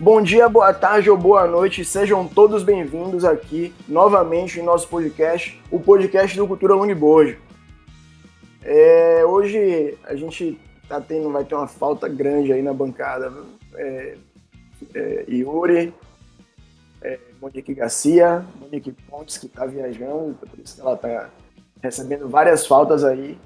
Bom dia, boa tarde ou boa noite, sejam todos bem-vindos aqui novamente em nosso podcast, o podcast do Cultura Longboard. É, hoje a gente tá tendo, vai ter uma falta grande aí na bancada. É, é, Yuri, é, Monique Garcia, Monique Pontes, que está viajando, por isso que ela está recebendo várias faltas aí.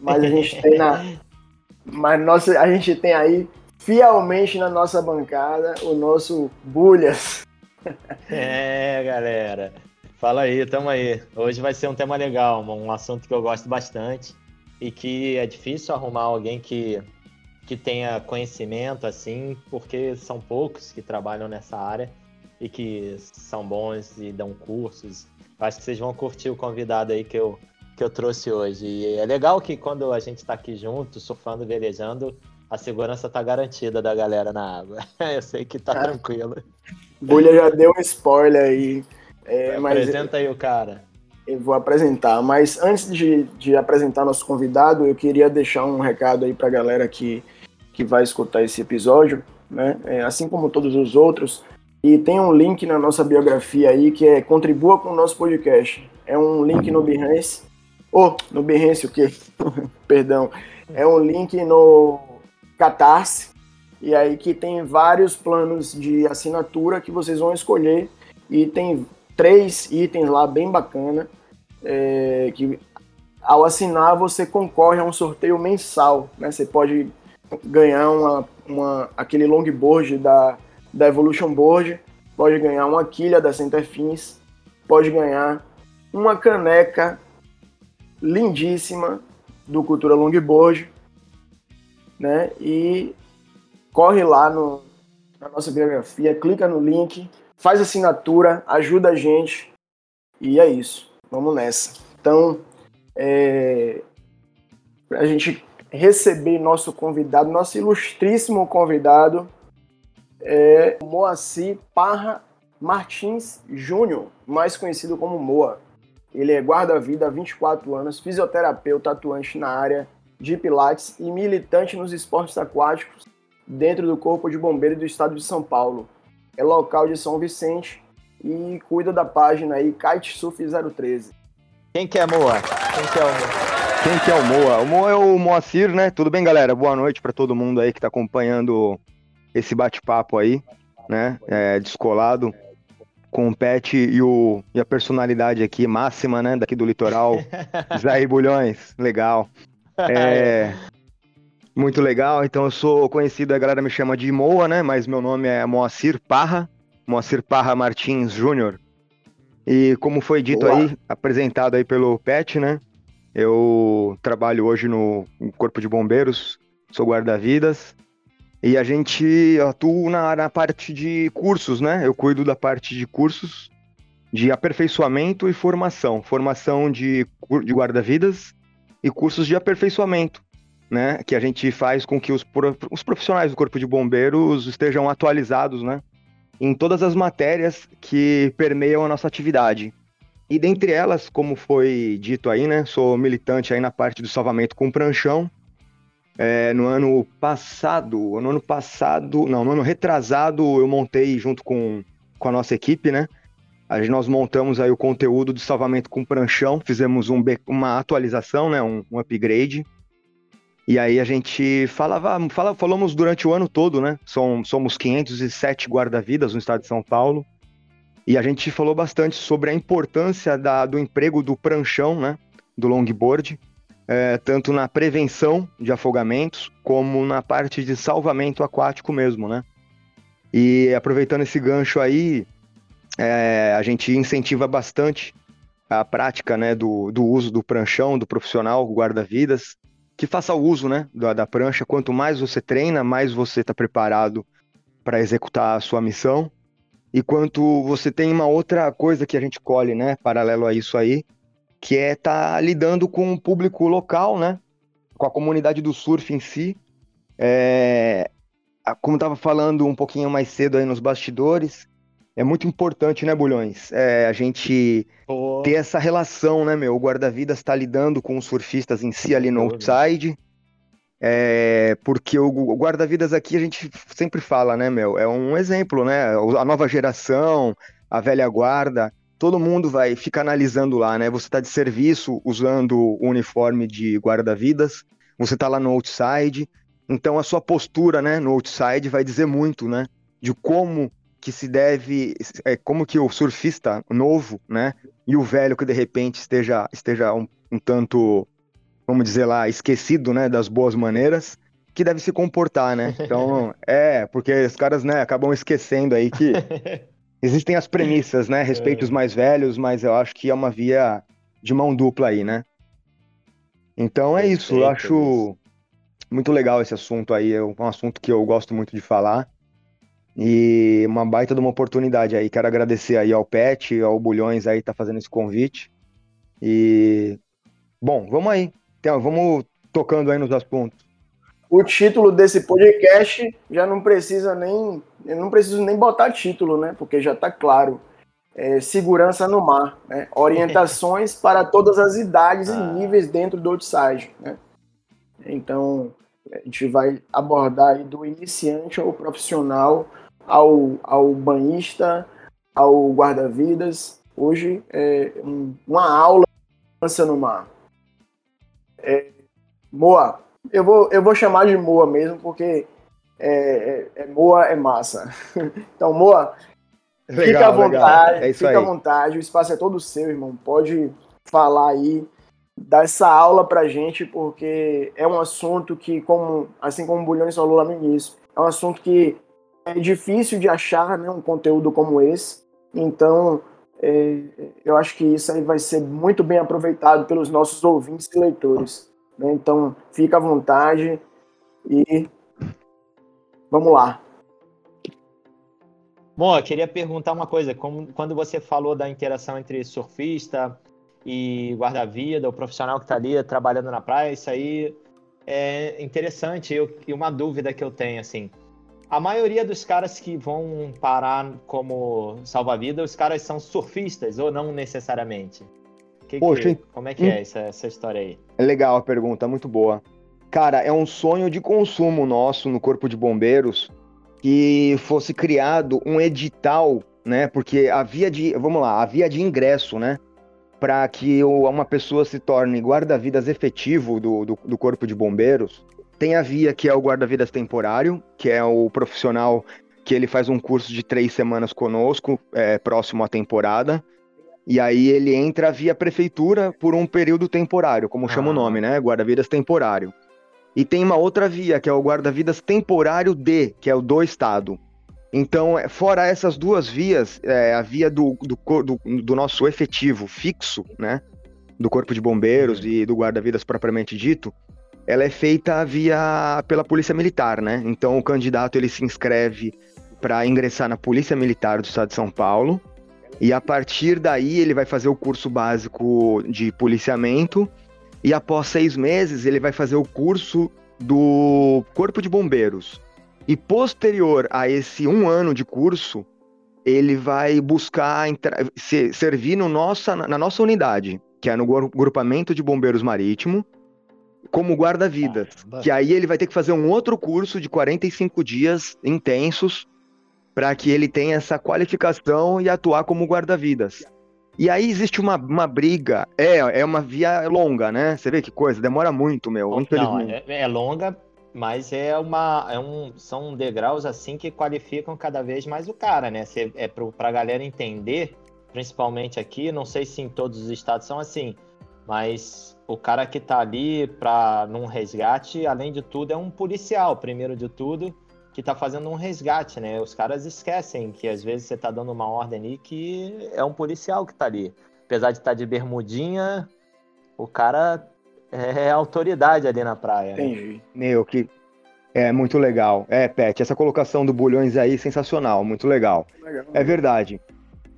Mas a gente tem na. Mas nossa, a gente tem aí fielmente na nossa bancada o nosso Bulhas. É, galera. Fala aí, tamo aí. Hoje vai ser um tema legal, um assunto que eu gosto bastante e que é difícil arrumar alguém que, que tenha conhecimento assim, porque são poucos que trabalham nessa área e que são bons e dão cursos. Acho que vocês vão curtir o convidado aí que eu, que eu trouxe hoje. E é legal que quando a gente está aqui junto, surfando, velejando, a segurança tá garantida da galera na água. eu sei que tá tranquilo. Bulha já deu um spoiler aí. É, Apresenta aí o cara. Eu vou apresentar, mas antes de, de apresentar nosso convidado, eu queria deixar um recado aí pra galera que, que vai escutar esse episódio, né? É, assim como todos os outros, e tem um link na nossa biografia aí que é contribua com o nosso podcast. É um link no Behance. Oh, no Behance o quê? Perdão. É um link no Catarse. E aí que tem vários planos de assinatura que vocês vão escolher. E tem três itens lá bem bacana. É, que ao assinar você concorre a um sorteio mensal. Né? Você pode ganhar uma, uma, aquele longboard da da Evolution Board, pode ganhar uma quilha da Centerfins, pode ganhar uma caneca lindíssima do Cultura Longboard, né? E corre lá no, na nossa biografia, clica no link, faz assinatura, ajuda a gente e é isso. Vamos nessa. Então, é, a gente receber nosso convidado, nosso ilustríssimo convidado, é Moacir Parra Martins Júnior, mais conhecido como Moa. Ele é guarda-vida há 24 anos, fisioterapeuta atuante na área de Pilates e militante nos esportes aquáticos dentro do Corpo de Bombeiro do Estado de São Paulo. É local de São Vicente e cuida da página aí Kitesurf 013. Quem que é Moa? Quem que é o Moa? Quem que é o Moa? O Moa é o Moacir, né? Tudo bem, galera? Boa noite para todo mundo aí que está acompanhando esse bate-papo aí, né? É, descolado com o Pet e, o, e a personalidade aqui máxima, né? Daqui do litoral. Jair Bulhões, legal. É, muito legal. Então eu sou conhecido, a galera me chama de Moa, né? Mas meu nome é Moacir Parra, Moacir Parra Martins Júnior. E como foi dito aí, apresentado aí pelo Pet, né? Eu trabalho hoje no Corpo de Bombeiros, sou guarda-vidas. E a gente atua na, na parte de cursos, né? Eu cuido da parte de cursos de aperfeiçoamento e formação. Formação de, de guarda-vidas e cursos de aperfeiçoamento, né? Que a gente faz com que os, os profissionais do Corpo de Bombeiros estejam atualizados, né? Em todas as matérias que permeiam a nossa atividade. E dentre elas, como foi dito aí, né? Sou militante aí na parte do salvamento com pranchão é, no ano passado, no ano passado, não, no ano retrasado, eu montei junto com, com a nossa equipe, né? Aí nós montamos aí o conteúdo de salvamento com pranchão, fizemos um, uma atualização, né? Um, um upgrade. E aí a gente falava, fala, falamos durante o ano todo, né? Somos, somos 507 guarda-vidas no estado de São Paulo. E a gente falou bastante sobre a importância da, do emprego do pranchão, né? Do longboard é, tanto na prevenção de afogamentos, como na parte de salvamento aquático mesmo, né? E aproveitando esse gancho aí, é, a gente incentiva bastante a prática né, do, do uso do pranchão, do profissional guarda-vidas, que faça o uso né, da, da prancha. Quanto mais você treina, mais você está preparado para executar a sua missão. E quanto você tem uma outra coisa que a gente colhe, né, paralelo a isso aí, que é estar tá lidando com o público local, né? Com a comunidade do surf em si. É, como estava falando um pouquinho mais cedo aí nos bastidores, é muito importante, né, Bulhões? É, a gente oh. ter essa relação, né, meu? O guarda-vidas está lidando com os surfistas em si ali no outside. É, porque o guarda-vidas aqui a gente sempre fala, né, meu? É um exemplo, né? A nova geração, a velha guarda, todo mundo vai ficar analisando lá, né? Você está de serviço usando o uniforme de guarda-vidas, você está lá no outside, então a sua postura, né, no outside vai dizer muito, né, de como que se deve, é, como que o surfista novo, né, e o velho que de repente esteja esteja um, um tanto, vamos dizer lá, esquecido, né, das boas maneiras, que deve se comportar, né? Então, é, porque os caras, né, acabam esquecendo aí que existem as premissas, né? Respeito os é. mais velhos, mas eu acho que é uma via de mão dupla aí, né? Então é isso, eu acho muito legal esse assunto aí, é um assunto que eu gosto muito de falar. E uma baita de uma oportunidade aí. Quero agradecer aí ao Pet, ao Bulhões aí tá fazendo esse convite. E bom, vamos aí. Então, vamos tocando aí nos assuntos. O título desse podcast já não precisa nem, eu não preciso nem botar título, né? Porque já está claro. É, segurança no mar, né? orientações para todas as idades ah. e níveis dentro do outside. Né? Então, a gente vai abordar do iniciante ao profissional, ao, ao banhista, ao guarda-vidas. Hoje é um, uma aula de segurança no mar. É, Moa, eu vou, eu vou chamar de Moa mesmo, porque é, é, é Moa é massa. então, Moa, legal, fica à vontade, é fica aí. à vontade, o espaço é todo seu, irmão. Pode falar aí, dar essa aula pra gente, porque é um assunto que, como, assim como o Bulhões falou lá no início, é um assunto que é difícil de achar né, um conteúdo como esse. Então, é, eu acho que isso aí vai ser muito bem aproveitado pelos nossos ouvintes e leitores. Né? Então, fica à vontade e vamos lá. Bom, eu queria perguntar uma coisa. Como, quando você falou da interação entre surfista e guarda-vida, o profissional que está ali trabalhando na praia, isso aí é interessante. E uma dúvida que eu tenho, assim, a maioria dos caras que vão parar como salva-vida, os caras são surfistas ou não necessariamente? Que Poxa, que, como é que é essa, essa história aí? É legal a pergunta, muito boa. Cara, é um sonho de consumo nosso no Corpo de Bombeiros que fosse criado um edital, né? Porque havia de, vamos lá, havia de ingresso, né? Para que uma pessoa se torne guarda-vidas efetivo do, do, do Corpo de Bombeiros, tem a Via, que é o guarda-vidas temporário, que é o profissional que ele faz um curso de três semanas conosco, é, próximo à temporada. E aí ele entra via prefeitura por um período temporário, como chama ah. o nome, né? Guarda-vidas temporário. E tem uma outra via, que é o guarda-vidas temporário D, que é o do estado. Então, é, fora essas duas vias, é, a via do, do, do, do, nosso efetivo fixo, né? Do Corpo de Bombeiros uhum. e do guarda-vidas propriamente dito, ela é feita via pela Polícia Militar, né? Então o candidato ele se inscreve para ingressar na Polícia Militar do Estado de São Paulo e a partir daí ele vai fazer o curso básico de policiamento e após seis meses ele vai fazer o curso do Corpo de Bombeiros. E posterior a esse um ano de curso, ele vai buscar servir no nossa, na nossa unidade, que é no grupamento de bombeiros marítimo, como guarda-vidas. Que aí ele vai ter que fazer um outro curso de 45 dias intensos para que ele tenha essa qualificação e atuar como guarda-vidas. E aí existe uma, uma briga, é, é uma via longa, né? Você vê que coisa, demora muito, meu. Não, é, é, longa, mas é uma, é um, são degraus assim que qualificam cada vez mais o cara, né? Cê, é para a galera entender, principalmente aqui, não sei se em todos os estados são assim, mas o cara que tá ali para num resgate, além de tudo, é um policial, primeiro de tudo, que tá fazendo um resgate, né? Os caras esquecem que às vezes você tá dando uma ordem ali que é um policial que tá ali. Apesar de estar tá de bermudinha, o cara é autoridade ali na praia. Né? Entendi. Meu, que é muito legal. É, Pet, essa colocação do Bulhões aí sensacional, muito legal. legal. É verdade.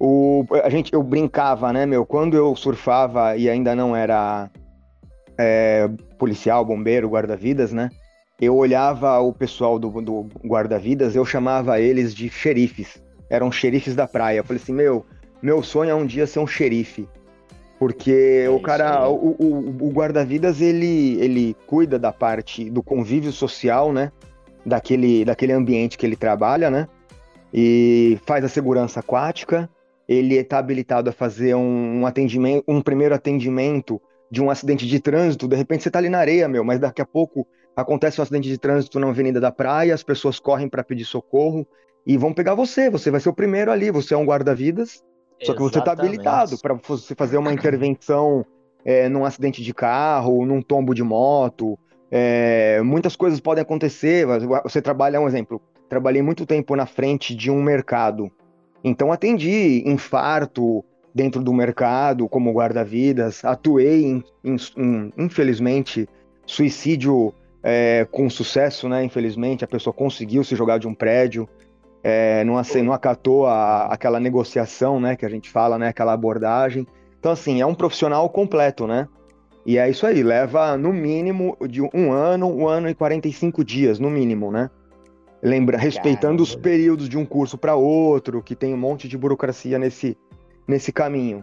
O, a gente, eu brincava, né, meu? Quando eu surfava e ainda não era é, policial, bombeiro, guarda-vidas, né? Eu olhava o pessoal do, do guarda-vidas, eu chamava eles de xerifes. Eram xerifes da praia. Eu falei assim, meu, meu sonho é um dia ser um xerife. Porque é o cara, o, o, o guarda-vidas, ele, ele cuida da parte do convívio social, né? Daquele, daquele ambiente que ele trabalha, né? E faz a segurança aquática. Ele está habilitado a fazer um, um atendimento, um primeiro atendimento de um acidente de trânsito. De repente você está ali na areia, meu, mas daqui a pouco acontece um acidente de trânsito na avenida da praia, as pessoas correm para pedir socorro e vão pegar você. Você vai ser o primeiro ali. Você é um guarda-vidas só que você está habilitado para você fazer uma intervenção é, num acidente de carro, num tombo de moto. É, muitas coisas podem acontecer. Você trabalha, um exemplo, trabalhei muito tempo na frente de um mercado. Então atendi infarto dentro do mercado como guarda-vidas, atuei em, em, em, infelizmente, suicídio é, com sucesso, né? Infelizmente, a pessoa conseguiu se jogar de um prédio é, não, assim, não acatou a, aquela negociação, né, que a gente fala, né, aquela abordagem. Então, assim, é um profissional completo, né? E é isso aí, leva no mínimo de um ano, um ano e 45 dias, no mínimo, né? Lembra, respeitando Caramba. os períodos de um curso para outro, que tem um monte de burocracia nesse, nesse caminho.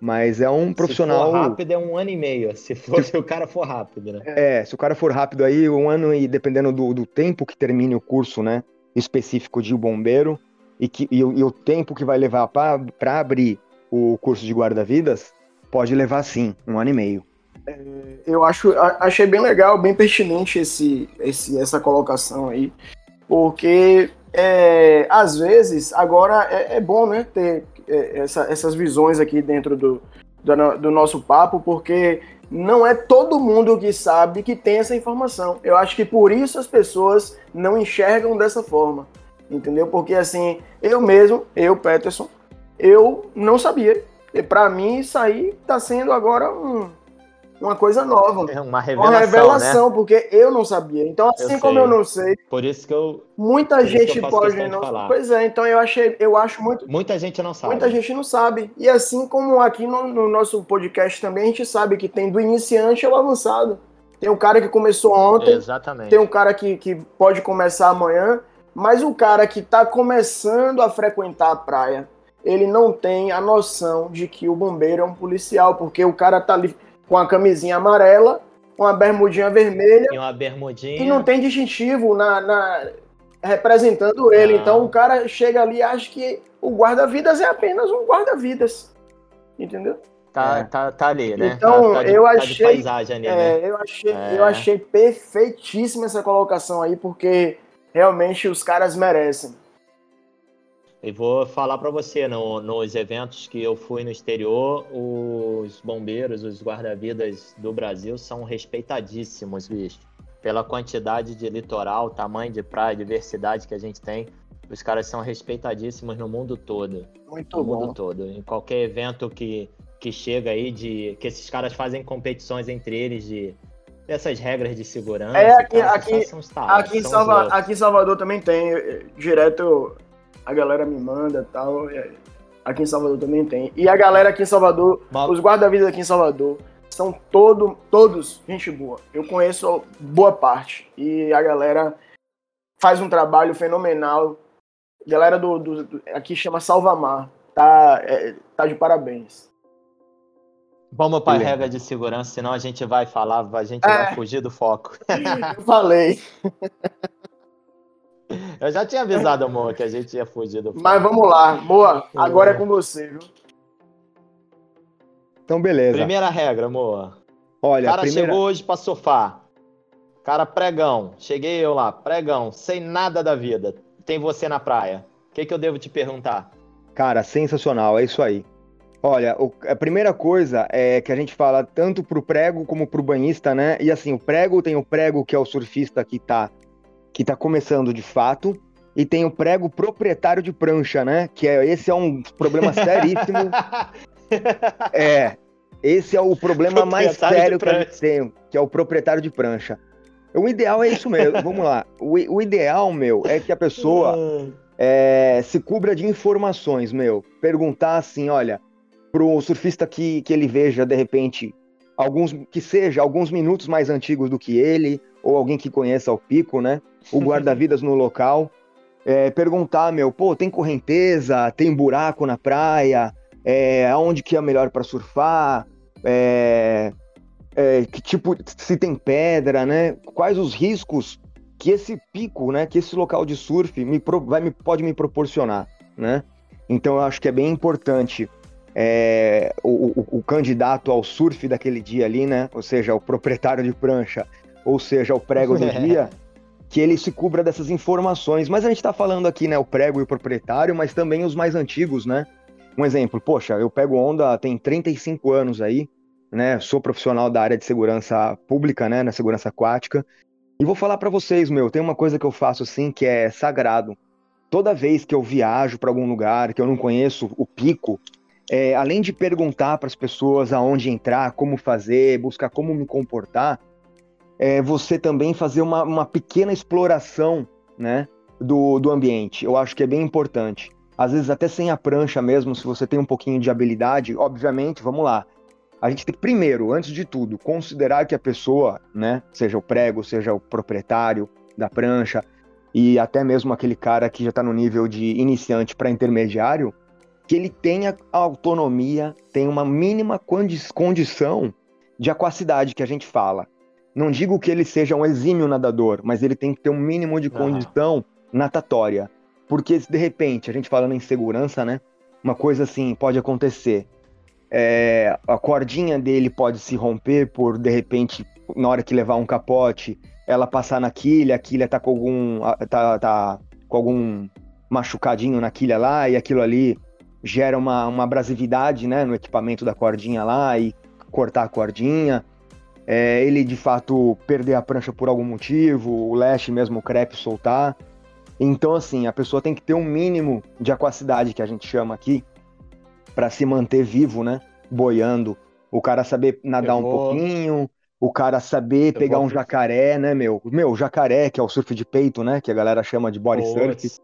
Mas é um profissional. Se for rápido, é um ano e meio. Se, for, se o cara for rápido, né? É, se o cara for rápido aí, um ano e dependendo do, do tempo que termine o curso, né? específico de bombeiro e, que, e, e o tempo que vai levar para abrir o curso de guarda-vidas pode levar sim um ano e meio. É, eu acho, achei bem legal, bem pertinente esse, esse, essa colocação aí, porque é, às vezes agora é, é bom né, ter é, essa, essas visões aqui dentro do, do, do nosso papo, porque não é todo mundo que sabe que tem essa informação. Eu acho que por isso as pessoas não enxergam dessa forma, entendeu? Porque assim, eu mesmo, eu, Peterson, eu não sabia. E para mim isso aí tá sendo agora um, uma coisa nova. É uma revelação. Uma revelação, né? porque eu não sabia. Então, assim eu como eu não sei. Por isso que eu. Muita gente pode não. Pois é, então eu achei, eu acho muito. Muita gente não sabe. Muita gente não sabe. E assim como aqui no, no nosso podcast também, a gente sabe que tem do iniciante ao avançado. Tem um cara que começou ontem. Exatamente. Tem um cara que, que pode começar amanhã. Mas o cara que está começando a frequentar a praia, ele não tem a noção de que o bombeiro é um policial, porque o cara tá ali com a camisinha amarela, com a bermudinha vermelha. E uma bermudinha. E não tem distintivo na, na representando ele. Não. Então o cara chega ali e acha que o guarda-vidas é apenas um guarda-vidas. Entendeu? Tá, é. tá, tá ali, né? Então, tá, tá de, eu achei. Ali, é, né? eu achei, é. eu achei perfeitíssima essa colocação aí, porque realmente os caras merecem. E vou falar para você, no, nos eventos que eu fui no exterior, os bombeiros, os guarda-vidas do Brasil são respeitadíssimos, bicho. Pela quantidade de litoral, tamanho de praia, diversidade que a gente tem, os caras são respeitadíssimos no mundo todo. Muito no bom. mundo todo. Em qualquer evento que, que chega aí, de que esses caras fazem competições entre eles de dessas regras de segurança. É, aqui, aqui, aqui, em Salva, aqui em Salvador também tem. Direto a galera me manda tal. Aqui em Salvador também tem. E a galera aqui em Salvador, Mal... os guarda-vidas aqui em Salvador, são todo, todos gente boa. Eu conheço boa parte. E a galera faz um trabalho fenomenal. A galera do, do, do aqui chama Salvamar. Tá, é, tá de parabéns. Vamos para a regra de segurança, senão a gente vai falar, a gente é. vai fugir do foco. Eu falei. Eu já tinha avisado a Moa que a gente ia fugir do Mas vamos lá, Moa, agora é com você, viu? Então, beleza. Primeira regra, Moa. Olha, o cara primeira... chegou hoje para sofá. Cara, pregão. Cheguei eu lá, pregão, sem nada da vida. Tem você na praia. O que, que eu devo te perguntar? Cara, sensacional, é isso aí. Olha, o, a primeira coisa é que a gente fala tanto pro prego como pro banhista, né? E assim, o prego tem o prego que é o surfista que tá que está começando de fato, e tem o prego proprietário de prancha, né? Que é esse é um problema seríssimo. é, esse é o problema mais sério que gente tem, que é o proprietário de prancha. O ideal é isso mesmo. Vamos lá. O, o, ideal, meu, é que a pessoa é, se cubra de informações, meu. Perguntar assim, olha, pro surfista que, que ele veja, de repente, alguns que seja alguns minutos mais antigos do que ele, ou alguém que conheça o pico, né? O guarda-vidas no local. É, perguntar, meu, pô, tem correnteza, tem buraco na praia, é, aonde que é melhor para surfar, É, é, que tipo, se tem pedra, né? Quais os riscos que esse pico, né? Que esse local de surf me, vai, me, pode me proporcionar, né? Então eu acho que é bem importante é, o, o, o, candidato ao surf daquele dia ali, né? Ou seja, o proprietário de prancha, ou seja, o prego do dia, que ele se cubra dessas informações. Mas a gente está falando aqui, né? O prego e o proprietário, mas também os mais antigos, né? Um exemplo, poxa, eu pego onda tem 35 anos aí, né? Sou profissional da área de segurança pública, né? Na segurança aquática. E vou falar para vocês, meu, tem uma coisa que eu faço assim que é sagrado. Toda vez que eu viajo para algum lugar que eu não conheço o pico, é, além de perguntar para as pessoas aonde entrar, como fazer, buscar como me comportar, é você também fazer uma, uma pequena exploração né, do, do ambiente. Eu acho que é bem importante. Às vezes, até sem a prancha mesmo, se você tem um pouquinho de habilidade, obviamente, vamos lá. A gente tem que, primeiro, antes de tudo, considerar que a pessoa, né, seja o prego, seja o proprietário da prancha, e até mesmo aquele cara que já está no nível de iniciante para intermediário, que ele tenha autonomia, tenha uma mínima condi condição de aquacidade que a gente fala. Não digo que ele seja um exímio nadador, mas ele tem que ter um mínimo de condição natatória. Porque se de repente, a gente falando em segurança, né? Uma coisa assim pode acontecer. É, a cordinha dele pode se romper por, de repente, na hora que levar um capote, ela passar na quilha, a quilha tá com algum. tá, tá com algum machucadinho na quilha lá, e aquilo ali gera uma, uma abrasividade né, no equipamento da cordinha lá e cortar a cordinha. É, ele de fato perder a prancha por algum motivo, o leste mesmo, o crepe soltar. Então, assim, a pessoa tem que ter um mínimo de aquacidade que a gente chama aqui para se manter vivo, né? Boiando. O cara saber nadar vou... um pouquinho, o cara saber Eu pegar vou... um jacaré, né, meu? Meu, jacaré, que é o surf de peito, né? Que a galera chama de body surf.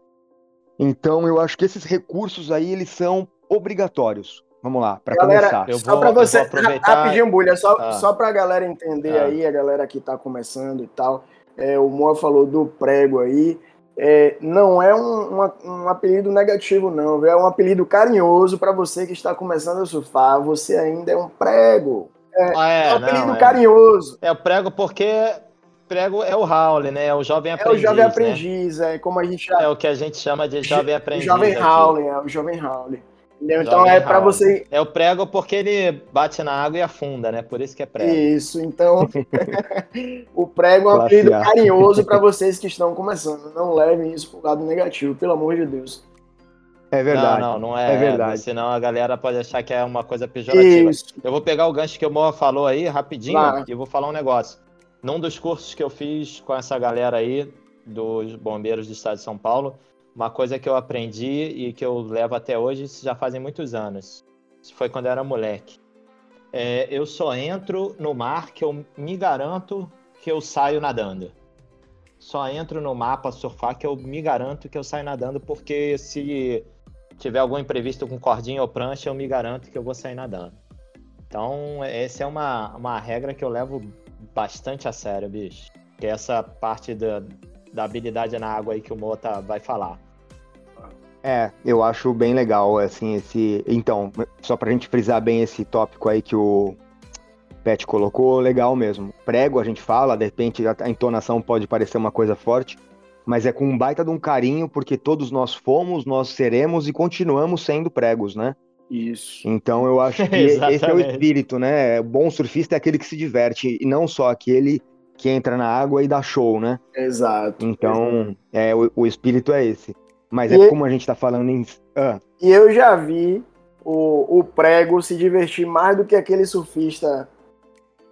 Então, eu acho que esses recursos aí, eles são obrigatórios. Vamos lá, para começar. Só para você, aproveitar... rapidinho, Bulha, só, ah. só para a galera entender ah. aí, a galera que está começando e tal, é, o Moa falou do prego aí, é, não é um, um, um, apelido negativo, não, é um apelido carinhoso para você que está começando a surfar, você ainda é um prego. É, ah, é, é um apelido não, é. carinhoso. É o prego porque prego é o Howley, né? É o jovem aprendiz. É o jovem né? aprendiz, né? é como a gente É o que a gente chama de jovem aprendiz. Jovem Howley, é o jovem Howley. Então jovem é para você. É o prego porque ele bate na água e afunda, né? Por isso que é prego. Isso, então o prego é um apelido carinhoso para vocês que estão começando. Não levem isso pro lado negativo, pelo amor de Deus. É verdade. Não, não, não é. É verdade. Senão a galera pode achar que é uma coisa pejorativa. Isso. Eu vou pegar o gancho que o Moa falou aí rapidinho e vou falar um negócio. Num dos cursos que eu fiz com essa galera aí, dos bombeiros do estado de São Paulo, uma coisa que eu aprendi e que eu levo até hoje, isso já fazem muitos anos. Isso foi quando eu era moleque. É, eu só entro no mar que eu me garanto que eu saio nadando. Só entro no mar para surfar que eu me garanto que eu saio nadando, porque se tiver algum imprevisto com cordinha ou prancha, eu me garanto que eu vou sair nadando. Então, essa é uma, uma regra que eu levo bastante a sério, bicho. Que é essa parte da, da habilidade na água aí que o Mota vai falar. É, eu acho bem legal, assim, esse. Então, só pra gente frisar bem esse tópico aí que o Pet colocou, legal mesmo. Prego, a gente fala, de repente a entonação pode parecer uma coisa forte, mas é com um baita de um carinho, porque todos nós fomos, nós seremos e continuamos sendo pregos, né? Isso. Então eu acho que esse é o espírito, né? O bom surfista é aquele que se diverte e não só aquele que entra na água e dá show, né? Exato. Então, exato. É, o, o, espírito é esse. Mas e é como a gente tá falando em. Ah. E eu já vi o, o prego se divertir mais do que aquele surfista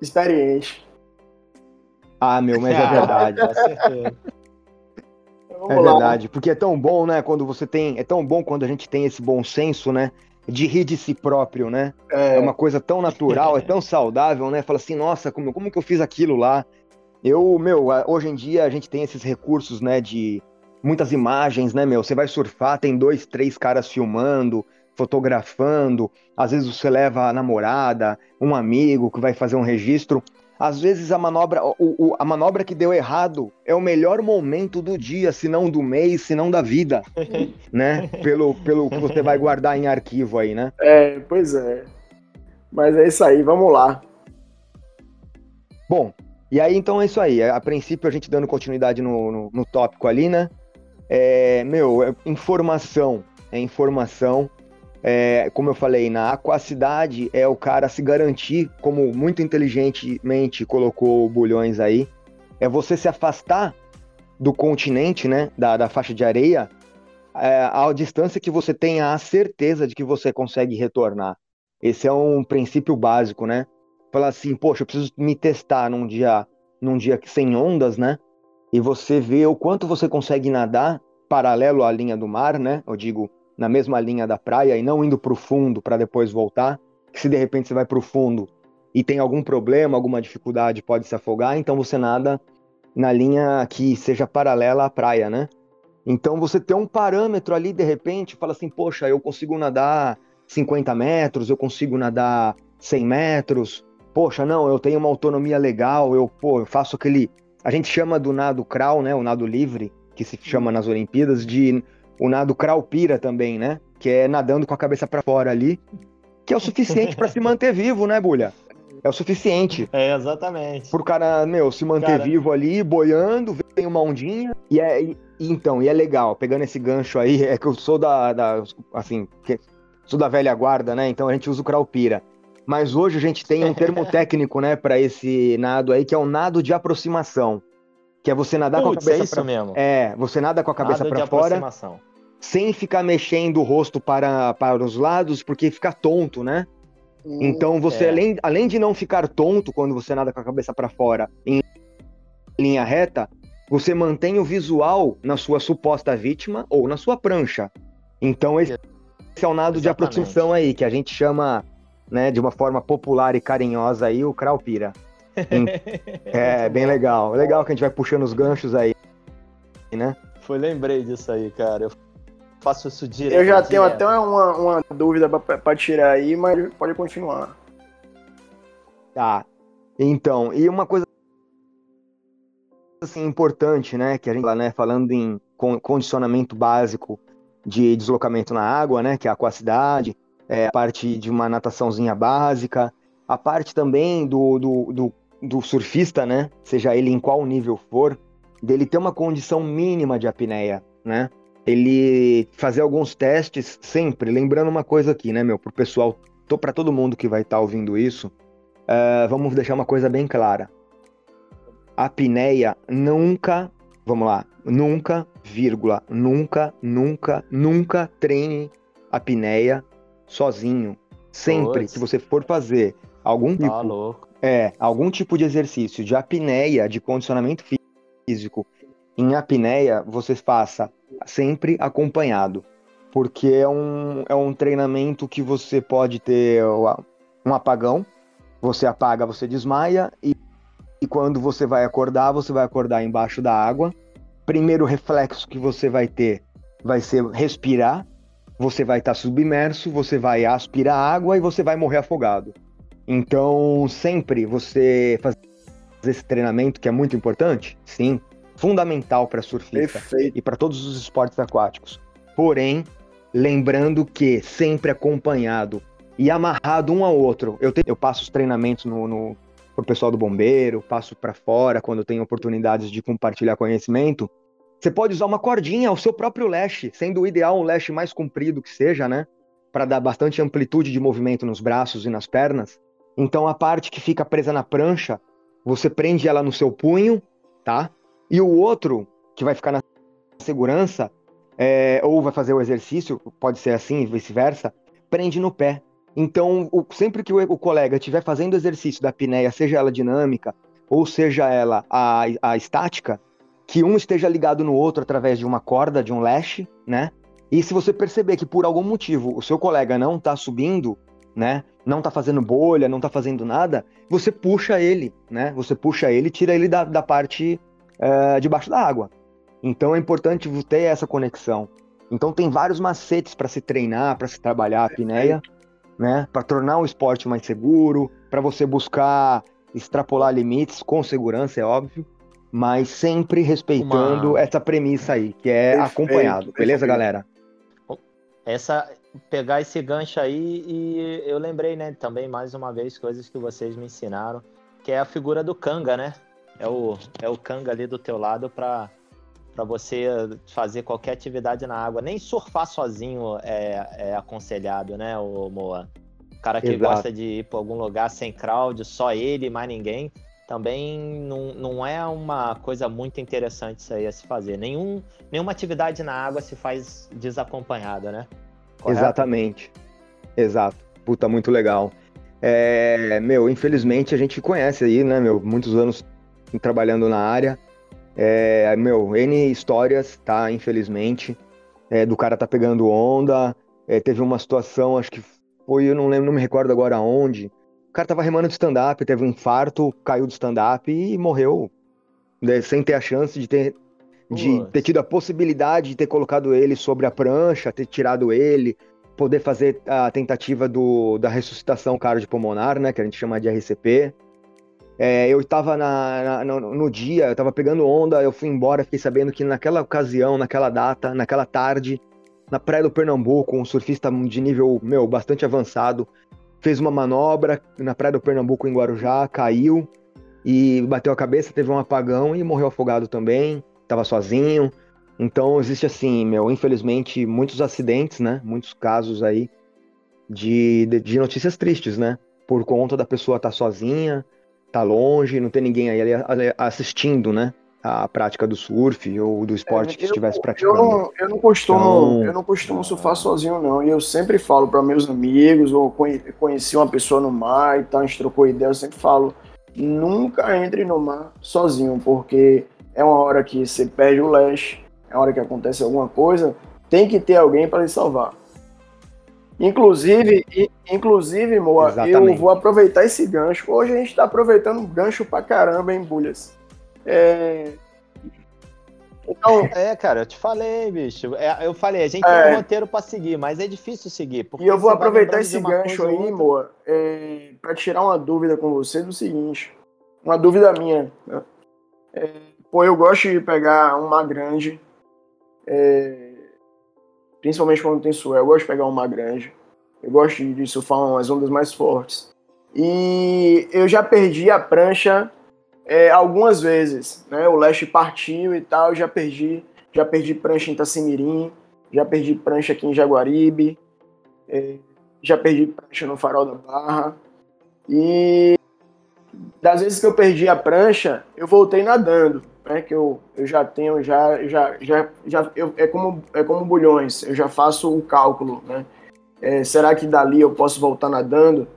experiente. Ah, meu, mas é verdade. é verdade, porque é tão bom, né? Quando você tem. É tão bom quando a gente tem esse bom senso, né? de rir de si próprio, né? É, é uma coisa tão natural, é tão saudável, né? Fala assim, nossa, como, como que eu fiz aquilo lá? Eu, meu, hoje em dia a gente tem esses recursos, né, de muitas imagens, né, meu? Você vai surfar, tem dois, três caras filmando, fotografando, às vezes você leva a namorada, um amigo que vai fazer um registro às vezes a manobra, o, o, a manobra que deu errado é o melhor momento do dia, se não do mês, se não da vida, né? Pelo, pelo que você vai guardar em arquivo aí, né? É, pois é. Mas é isso aí, vamos lá. Bom, e aí então é isso aí. A princípio a gente dando continuidade no, no, no tópico ali, né? É, meu, é informação. É informação. É, como eu falei, na aquacidade é o cara se garantir, como muito inteligentemente colocou o Bulhões aí, é você se afastar do continente, né, da, da faixa de areia, é, à distância que você tenha a certeza de que você consegue retornar. Esse é um princípio básico, né? Falar assim, poxa, eu preciso me testar num dia, num dia sem ondas, né? E você vê o quanto você consegue nadar paralelo à linha do mar, né? Eu digo na mesma linha da praia e não indo para o fundo para depois voltar. Que se de repente você vai para o fundo e tem algum problema, alguma dificuldade, pode se afogar, então você nada na linha que seja paralela à praia, né? Então você tem um parâmetro ali, de repente, fala assim, poxa, eu consigo nadar 50 metros, eu consigo nadar 100 metros, poxa, não, eu tenho uma autonomia legal, eu, pô, eu faço aquele... A gente chama do nado crawl, né, o nado livre, que se chama nas Olimpíadas, de o nado crawl-pira também, né? Que é nadando com a cabeça para fora ali, que é o suficiente para se manter vivo, né, Bulha? É o suficiente. É, exatamente. Pro cara, meu, se manter cara... vivo ali, boiando, vem uma ondinha. E é. E, então, e é legal, pegando esse gancho aí, é que eu sou da. da assim, que, sou da velha guarda, né? Então a gente usa o craupira. Mas hoje a gente tem um termo técnico, né, para esse nado aí, que é o nado de aproximação. Que é você nadar Puts, com a cabeça. É isso pra... mesmo. É, você nada com a cabeça para fora. Sem ficar mexendo o rosto para, para os lados, porque fica tonto, né? Então você, é. além, além de não ficar tonto quando você nada com a cabeça para fora em linha reta, você mantém o visual na sua suposta vítima ou na sua prancha. Então esse, esse é o nado Exatamente. de aproximação aí, que a gente chama, né, de uma forma popular e carinhosa aí, o Kraupira. é, bem legal. Legal que a gente vai puxando os ganchos aí, né? Foi, lembrei disso aí, cara. Eu faço isso direto. Eu já tenho até uma, uma dúvida para tirar aí, mas pode continuar. Tá. Então, e uma coisa assim importante, né, que a gente lá, né, falando em condicionamento básico de deslocamento na água, né, que é a aquacidade, é, a parte de uma nataçãozinha básica, a parte também do, do, do, do surfista, né, seja ele em qual nível for, dele ter uma condição mínima de apneia, né? ele fazer alguns testes sempre, lembrando uma coisa aqui, né, meu, pro pessoal, tô para todo mundo que vai estar tá ouvindo isso, uh, vamos deixar uma coisa bem clara. A apneia nunca, vamos lá, nunca, vírgula, nunca, nunca, nunca treine apneia sozinho. Sempre Poxa. que você for fazer algum tá tipo, louco. é, algum tipo de exercício de apneia, de condicionamento físico, em apneia, você faça sempre acompanhado, porque é um, é um treinamento que você pode ter um apagão, você apaga, você desmaia, e, e quando você vai acordar, você vai acordar embaixo da água. Primeiro reflexo que você vai ter vai ser respirar, você vai estar tá submerso, você vai aspirar água e você vai morrer afogado. Então, sempre você fazer esse treinamento, que é muito importante, sim, fundamental para surfista Perfeito. e para todos os esportes aquáticos. Porém, lembrando que sempre acompanhado e amarrado um ao outro. Eu, te, eu passo os treinamentos no, no pro pessoal do bombeiro, passo para fora quando tenho oportunidades de compartilhar conhecimento. Você pode usar uma cordinha, o seu próprio leste, sendo o ideal um leste mais comprido que seja, né? Para dar bastante amplitude de movimento nos braços e nas pernas. Então a parte que fica presa na prancha, você prende ela no seu punho, tá? E o outro, que vai ficar na segurança, é, ou vai fazer o exercício, pode ser assim, vice-versa, prende no pé. Então, o, sempre que o, o colega estiver fazendo exercício da apneia, seja ela dinâmica ou seja ela a, a estática, que um esteja ligado no outro através de uma corda, de um lash, né? E se você perceber que por algum motivo o seu colega não está subindo, né? Não está fazendo bolha, não está fazendo nada, você puxa ele, né? Você puxa ele, tira ele da, da parte é, debaixo da água. Então é importante ter essa conexão. Então tem vários macetes para se treinar, para se trabalhar a apneia, né? Para tornar o esporte mais seguro, para você buscar extrapolar limites com segurança, é óbvio, mas sempre respeitando Uma... essa premissa aí, que é perfeito, acompanhado. Beleza, perfeito. galera? Essa pegar esse gancho aí e eu lembrei, né, também mais uma vez coisas que vocês me ensinaram, que é a figura do canga, né? É o, é o canga ali do teu lado para para você fazer qualquer atividade na água. Nem surfar sozinho é, é aconselhado, né, o Moa? O cara que Exato. gosta de ir para algum lugar sem crowd, só ele, mais ninguém, também não, não é uma coisa muito interessante isso aí a se fazer. Nenhum, nenhuma atividade na água se faz desacompanhada, né? Correto? Exatamente. Exato. Puta, muito legal. É, meu, infelizmente a gente conhece aí, né, meu, muitos anos trabalhando na área. É, meu, N histórias, tá? Infelizmente. É, do cara tá pegando onda. É, teve uma situação, acho que foi, eu não lembro, não me recordo agora onde. O cara tava remando de stand-up, teve um infarto, caiu do stand-up e morreu. Né, sem ter a chance de ter, de ter tido a possibilidade de ter colocado ele sobre a prancha, ter tirado ele, poder fazer a tentativa do, da ressuscitação cardiopulmonar, né? Que a gente chama de RCP. É, eu estava no, no, dia, eu estava pegando onda, eu fui embora, fiquei sabendo que naquela ocasião, naquela data, naquela tarde, na praia do Pernambuco, um surfista de nível, meu, bastante avançado, fez uma manobra na praia do Pernambuco, em Guarujá, caiu e bateu a cabeça, teve um apagão e morreu afogado também, estava sozinho. Então existe assim, meu, infelizmente, muitos acidentes, né? Muitos casos aí de, de, de notícias tristes, né? Por conta da pessoa estar tá sozinha, tá longe, não tem ninguém aí assistindo, né? A prática do surf ou do esporte é, que estivesse praticando. Eu não, eu não costumo, então... eu não costumo surfar sozinho, não. E eu sempre falo para meus amigos, ou conheci uma pessoa no mar e tal, a gente trocou ideia, eu sempre falo, nunca entre no mar sozinho, porque é uma hora que você perde o leste, é uma hora que acontece alguma coisa, tem que ter alguém para lhe salvar. Inclusive, inclusive, Moa, Exatamente. eu vou aproveitar esse gancho. Hoje a gente está aproveitando gancho pra caramba, em Bulhas? É... Então... É, cara, eu te falei, bicho. É, eu falei, a gente é... tem um roteiro para seguir, mas é difícil seguir. E eu vou aproveitar esse gancho aí, Moa, é, para tirar uma dúvida com você do seguinte. Uma dúvida minha. Né? É, pô, eu gosto de pegar uma grande. É, principalmente quando tem swell. Eu gosto de pegar uma grande. Eu gosto de surfar umas ondas mais fortes. E eu já perdi a prancha é, algumas vezes, né? O leste partiu e tal, já perdi. Já perdi prancha em Itacimirim, já perdi prancha aqui em Jaguaribe, é, já perdi prancha no Farol da Barra. E das vezes que eu perdi a prancha, eu voltei nadando né, que eu, eu já tenho, já, já, já, já eu, é, como, é como bulhões, eu já faço o cálculo, né? É, será que dali eu posso voltar nadando?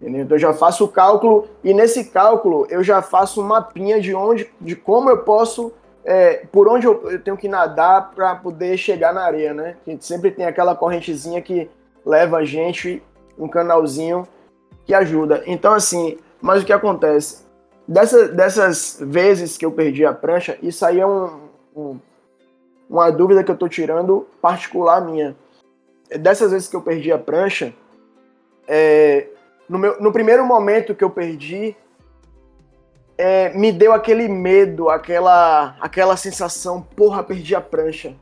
Entendeu? Então eu já faço o cálculo e nesse cálculo eu já faço um mapinha de onde, de como eu posso, é, por onde eu, eu, tenho que nadar para poder chegar na areia, né? A gente sempre tem aquela correntezinha que leva a gente, um canalzinho que ajuda. Então assim, mas o que acontece? Dessa, dessas vezes que eu perdi a prancha, isso aí é um, um, uma dúvida que eu tô tirando particular minha. Dessas vezes que eu perdi a prancha, é, no, meu, no primeiro momento que eu perdi, é, me deu aquele medo, aquela, aquela sensação, porra, perdi a prancha.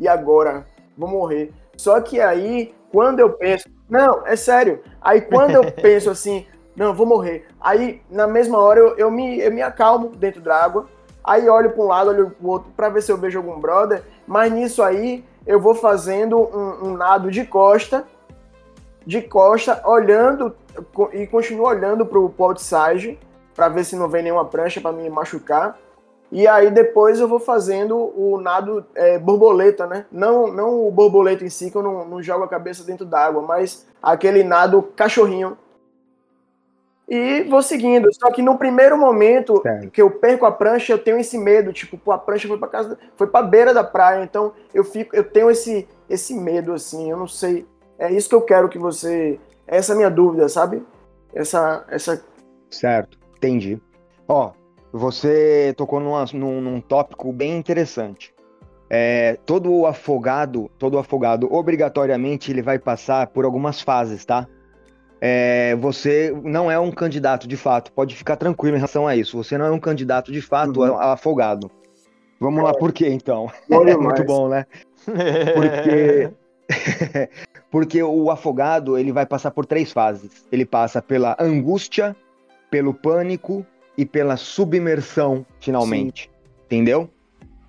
E agora? Vou morrer. Só que aí, quando eu penso. Não, é sério. Aí quando eu penso assim, não, vou morrer. Aí, na mesma hora, eu, eu, me, eu me acalmo dentro da água. Aí olho para um lado, olho para o outro para ver se eu vejo algum brother. Mas nisso aí, eu vou fazendo um, um nado de costa, de costa, olhando e continuo olhando para o outside para ver se não vem nenhuma prancha para me machucar. E aí depois eu vou fazendo o nado é, borboleta, né? Não, não o borboleta em si, que eu não, não jogo a cabeça dentro d'água, mas aquele nado cachorrinho, e vou seguindo. Só que no primeiro momento que eu perco a prancha, eu tenho esse medo, tipo, pô, a prancha foi para casa, foi para beira da praia, então eu fico, eu tenho esse esse medo assim, eu não sei. É isso que eu quero que você, essa é a minha dúvida, sabe? Essa essa Certo, entendi. Ó, você tocou numa, num, num tópico bem interessante. É, todo afogado, todo afogado, obrigatoriamente ele vai passar por algumas fases, tá? é, você não é um candidato de fato. Pode ficar tranquilo em relação a isso. Você não é um candidato de fato uhum. afogado. Vamos é. lá, por quê então? É muito bom, né? Porque Porque o afogado, ele vai passar por três fases. Ele passa pela angústia, pelo pânico e pela submersão, finalmente. Sim. Entendeu?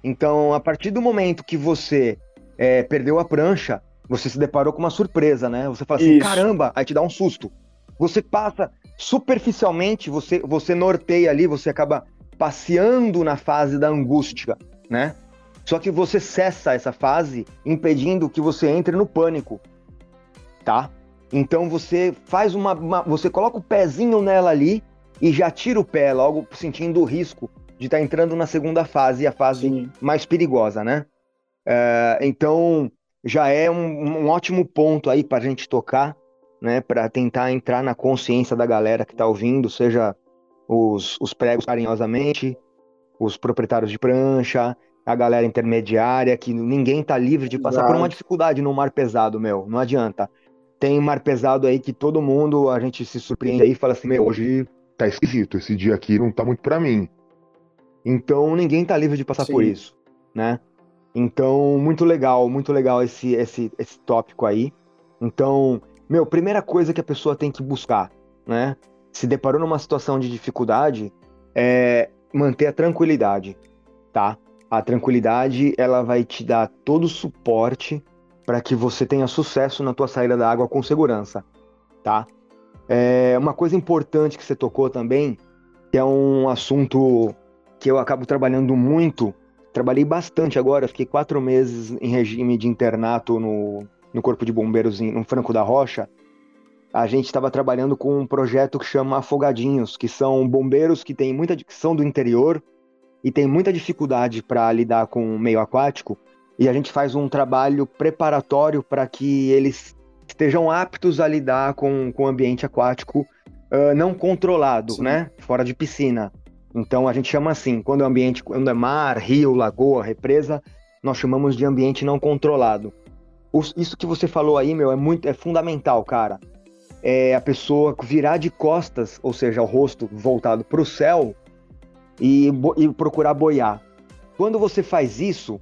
Então, a partir do momento que você é, perdeu a prancha, você se deparou com uma surpresa, né? Você fala assim, Isso. caramba, aí te dá um susto. Você passa superficialmente, você, você norteia ali, você acaba passeando na fase da angústia, né? Só que você cessa essa fase, impedindo que você entre no pânico, tá? Então você faz uma, uma você coloca o pezinho nela ali e já tira o pé, logo sentindo o risco de estar tá entrando na segunda fase, a fase Sim. mais perigosa, né? É, então já é um, um ótimo ponto aí para a gente tocar, né? Para tentar entrar na consciência da galera que está ouvindo, seja os, os pregos carinhosamente, os proprietários de prancha, a galera intermediária, que ninguém tá livre de passar Exato. por uma dificuldade no mar pesado, meu. Não adianta. Tem mar pesado aí que todo mundo, a gente se surpreende aí e fala assim, meu, hoje tá esquisito, esse dia aqui não tá muito para mim. Então ninguém tá livre de passar Sim. por isso, né? Então, muito legal, muito legal esse, esse, esse tópico aí. Então, meu, primeira coisa que a pessoa tem que buscar, né? Se deparou numa situação de dificuldade, é manter a tranquilidade, tá? A tranquilidade, ela vai te dar todo o suporte para que você tenha sucesso na tua saída da água com segurança, tá? É uma coisa importante que você tocou também, que é um assunto que eu acabo trabalhando muito, trabalhei bastante agora, fiquei quatro meses em regime de internato no, no Corpo de Bombeiros no Franco da Rocha, a gente estava trabalhando com um projeto que chama Afogadinhos, que são bombeiros que têm muita são do interior e tem muita dificuldade para lidar com o meio aquático, e a gente faz um trabalho preparatório para que eles estejam aptos a lidar com, com o ambiente aquático uh, não controlado, Sim. né? Fora de piscina. Então a gente chama assim, quando é ambiente, quando é mar, rio, lagoa, represa, nós chamamos de ambiente não controlado. Isso que você falou aí, meu, é muito, é fundamental, cara. É a pessoa virar de costas, ou seja, o rosto voltado para o céu, e, e procurar boiar. Quando você faz isso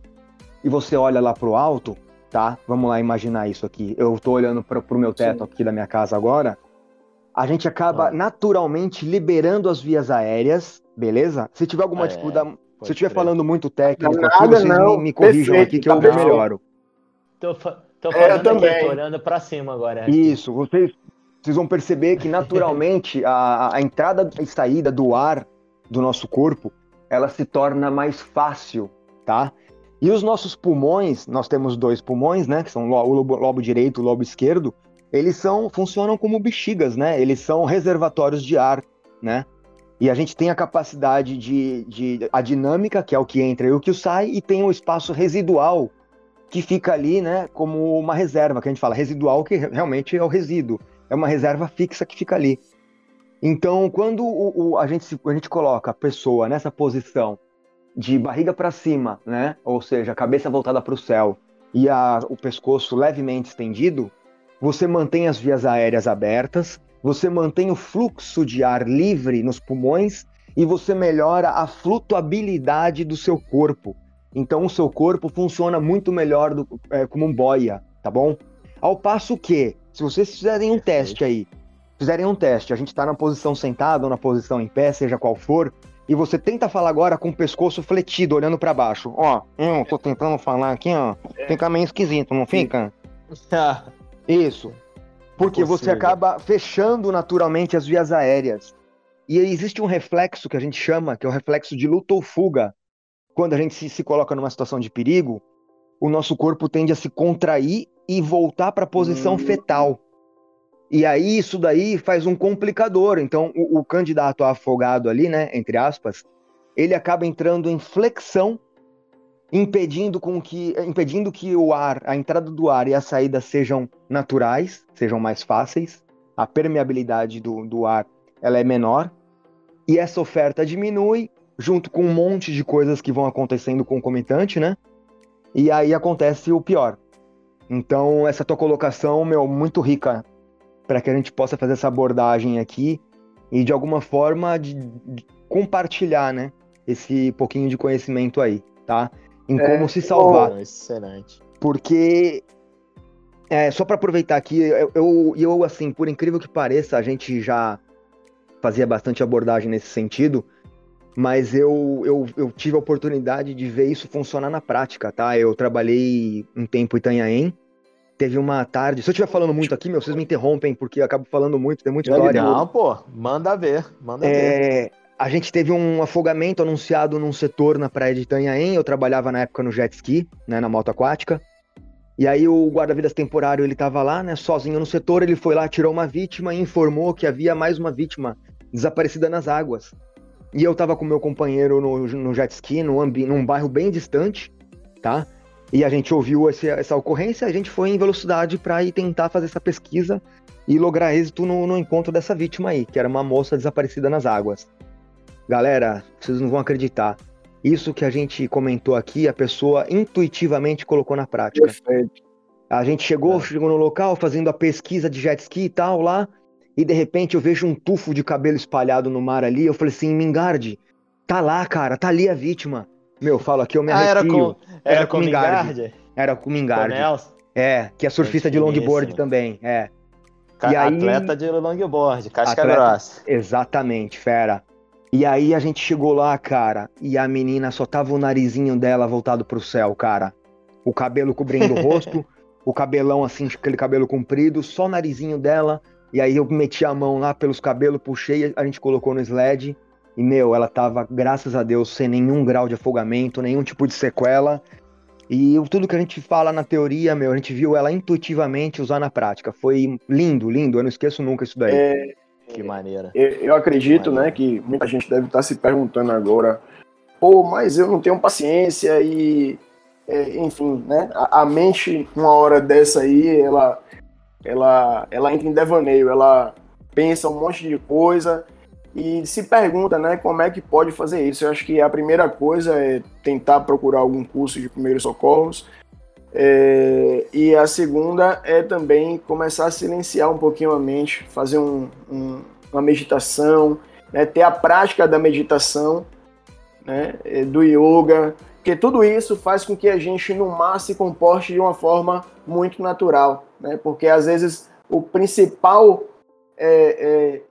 e você olha lá pro alto, tá? Vamos lá imaginar isso aqui. Eu tô olhando para pro meu teto Sim. aqui da minha casa agora. A gente acaba ah. naturalmente liberando as vias aéreas, beleza? Se tiver alguma é, dificuldade, se eu estiver falando muito técnico não, aqui, vocês me, me, corrijam Perfeito, aqui que tá eu bom. melhoro. Tô, tô é, falando é, aqui, tô olhando para cima agora. Isso, vocês, vocês vão perceber que naturalmente a, a entrada e saída do ar do nosso corpo, ela se torna mais fácil, tá? E os nossos pulmões, nós temos dois pulmões, né, que são o lobo, lobo direito e o lobo esquerdo, eles são funcionam como bexigas, né? Eles são reservatórios de ar, né? E a gente tem a capacidade de, de a dinâmica, que é o que entra e o que sai, e tem o espaço residual, que fica ali, né, como uma reserva, que a gente fala residual, que realmente é o resíduo, é uma reserva fixa que fica ali. Então, quando o, o, a, gente, a gente coloca a pessoa nessa posição de barriga para cima, né? Ou seja, a cabeça voltada para o céu e a, o pescoço levemente estendido, você mantém as vias aéreas abertas, você mantém o fluxo de ar livre nos pulmões e você melhora a flutuabilidade do seu corpo. Então, o seu corpo funciona muito melhor do, é, como um boia, tá bom? Ao passo que, se vocês fizerem um teste aí fizerem um teste, a gente está na posição sentado ou na posição em pé, seja qual for, e você tenta falar agora com o pescoço fletido, olhando para baixo. Ó, eu tô tentando falar aqui, ó, fica meio esquisito, não fica? Isso. Porque você acaba fechando naturalmente as vias aéreas. E existe um reflexo que a gente chama, que é o reflexo de luta ou fuga. Quando a gente se, se coloca numa situação de perigo, o nosso corpo tende a se contrair e voltar para a posição hum. fetal. E aí isso daí faz um complicador. Então o, o candidato afogado ali, né, entre aspas, ele acaba entrando em flexão, impedindo com que impedindo que o ar, a entrada do ar e a saída sejam naturais, sejam mais fáceis. A permeabilidade do, do ar ela é menor e essa oferta diminui junto com um monte de coisas que vão acontecendo concomitante, né? E aí acontece o pior. Então, essa tua colocação, meu, muito rica para que a gente possa fazer essa abordagem aqui e de alguma forma de, de compartilhar, né, esse pouquinho de conhecimento aí, tá? Em é, como se salvar. excelente. Porque É, só para aproveitar aqui, eu, eu, eu, assim, por incrível que pareça, a gente já fazia bastante abordagem nesse sentido, mas eu, eu, eu tive a oportunidade de ver isso funcionar na prática, tá? Eu trabalhei um tempo em Itanhaém, teve uma tarde. Se eu estiver falando muito aqui, meu, vocês me interrompem, porque eu acabo falando muito, tem muita história. Não, pô, manda ver, manda é, ver. A gente teve um afogamento anunciado num setor na praia de Itanhaém. Eu trabalhava na época no jet ski, né, na moto aquática. E aí o guarda-vidas temporário, ele tava lá, né, sozinho no setor, ele foi lá, tirou uma vítima e informou que havia mais uma vítima desaparecida nas águas. E eu tava com meu companheiro no, no jet ski, num, num bairro bem distante, tá? E a gente ouviu esse, essa ocorrência, a gente foi em velocidade para ir tentar fazer essa pesquisa e lograr êxito no, no, encontro dessa vítima aí, que era uma moça desaparecida nas águas. Galera, vocês não vão acreditar. Isso que a gente comentou aqui, a pessoa intuitivamente colocou na prática. Perfeito. A gente chegou, é. chegou no local fazendo a pesquisa de jet ski e tal lá, e de repente eu vejo um tufo de cabelo espalhado no mar ali. Eu falei assim, Mingarde, tá lá, cara, tá ali a vítima. Meu, falo aqui, eu me arrepio. Ah, era com, era, era com Mingarde? Era com Mingarde. É, que é surfista de longboard também, é. e aí, atleta de longboard, casca atleta, grossa. Exatamente, fera. E aí a gente chegou lá, cara, e a menina só tava o narizinho dela voltado pro céu, cara. O cabelo cobrindo o rosto, o cabelão assim, aquele cabelo comprido, só o narizinho dela. E aí eu meti a mão lá pelos cabelos, puxei, a gente colocou no sled. E, meu, ela tava, graças a Deus, sem nenhum grau de afogamento, nenhum tipo de sequela. E tudo que a gente fala na teoria, meu, a gente viu ela intuitivamente usar na prática. Foi lindo, lindo. Eu não esqueço nunca isso daí. É, que maneira. Eu, eu acredito, né, que muita gente deve estar se perguntando agora, pô, mas eu não tenho paciência e, é, enfim, né, a, a, mente, uma hora dessa aí, ela, ela, ela entra em devaneio, ela pensa um monte de coisa e se pergunta, né, como é que pode fazer isso. Eu acho que a primeira coisa é tentar procurar algum curso de primeiros socorros. É, e a segunda é também começar a silenciar um pouquinho a mente, fazer um, um, uma meditação, né, ter a prática da meditação, né, é, do yoga, porque tudo isso faz com que a gente no mar se comporte de uma forma muito natural, né, porque às vezes o principal é, é,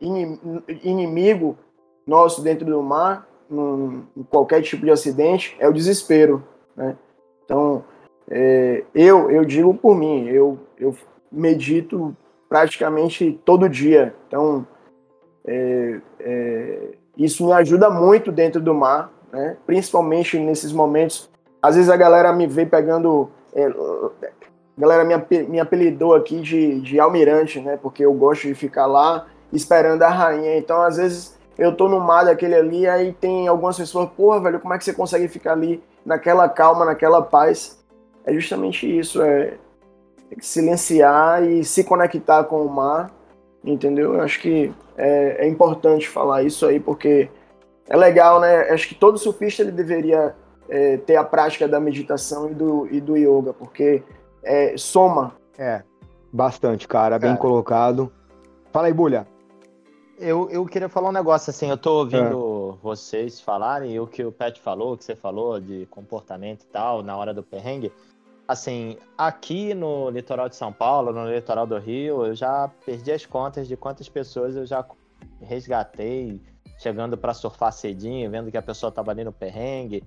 inimigo nosso dentro do mar, num, em qualquer tipo de acidente, é o desespero. Né? Então, é, eu, eu digo por mim, eu, eu medito praticamente todo dia. Então, é, é, isso me ajuda muito dentro do mar, né? principalmente nesses momentos. Às vezes a galera me vê pegando é, a galera me, me apelidou aqui de, de almirante, né? Porque eu gosto de ficar lá esperando a rainha. Então, às vezes, eu tô no mar daquele ali, aí tem algumas pessoas, porra, velho, como é que você consegue ficar ali naquela calma, naquela paz? É justamente isso, é, é silenciar e se conectar com o mar, entendeu? Eu acho que é, é, importante falar isso aí, porque é legal, né? Acho que todo surfista ele deveria é, ter a prática da meditação e do, e do yoga, porque é, soma. É, bastante, cara, bem colocado. Fala aí, Bulha. Eu, eu queria falar um negócio assim, eu tô ouvindo é. vocês falarem, e o que o Pet falou, o que você falou de comportamento e tal, na hora do perrengue. Assim, aqui no litoral de São Paulo, no litoral do Rio, eu já perdi as contas de quantas pessoas eu já resgatei, chegando para surfar cedinho, vendo que a pessoa tava ali no perrengue,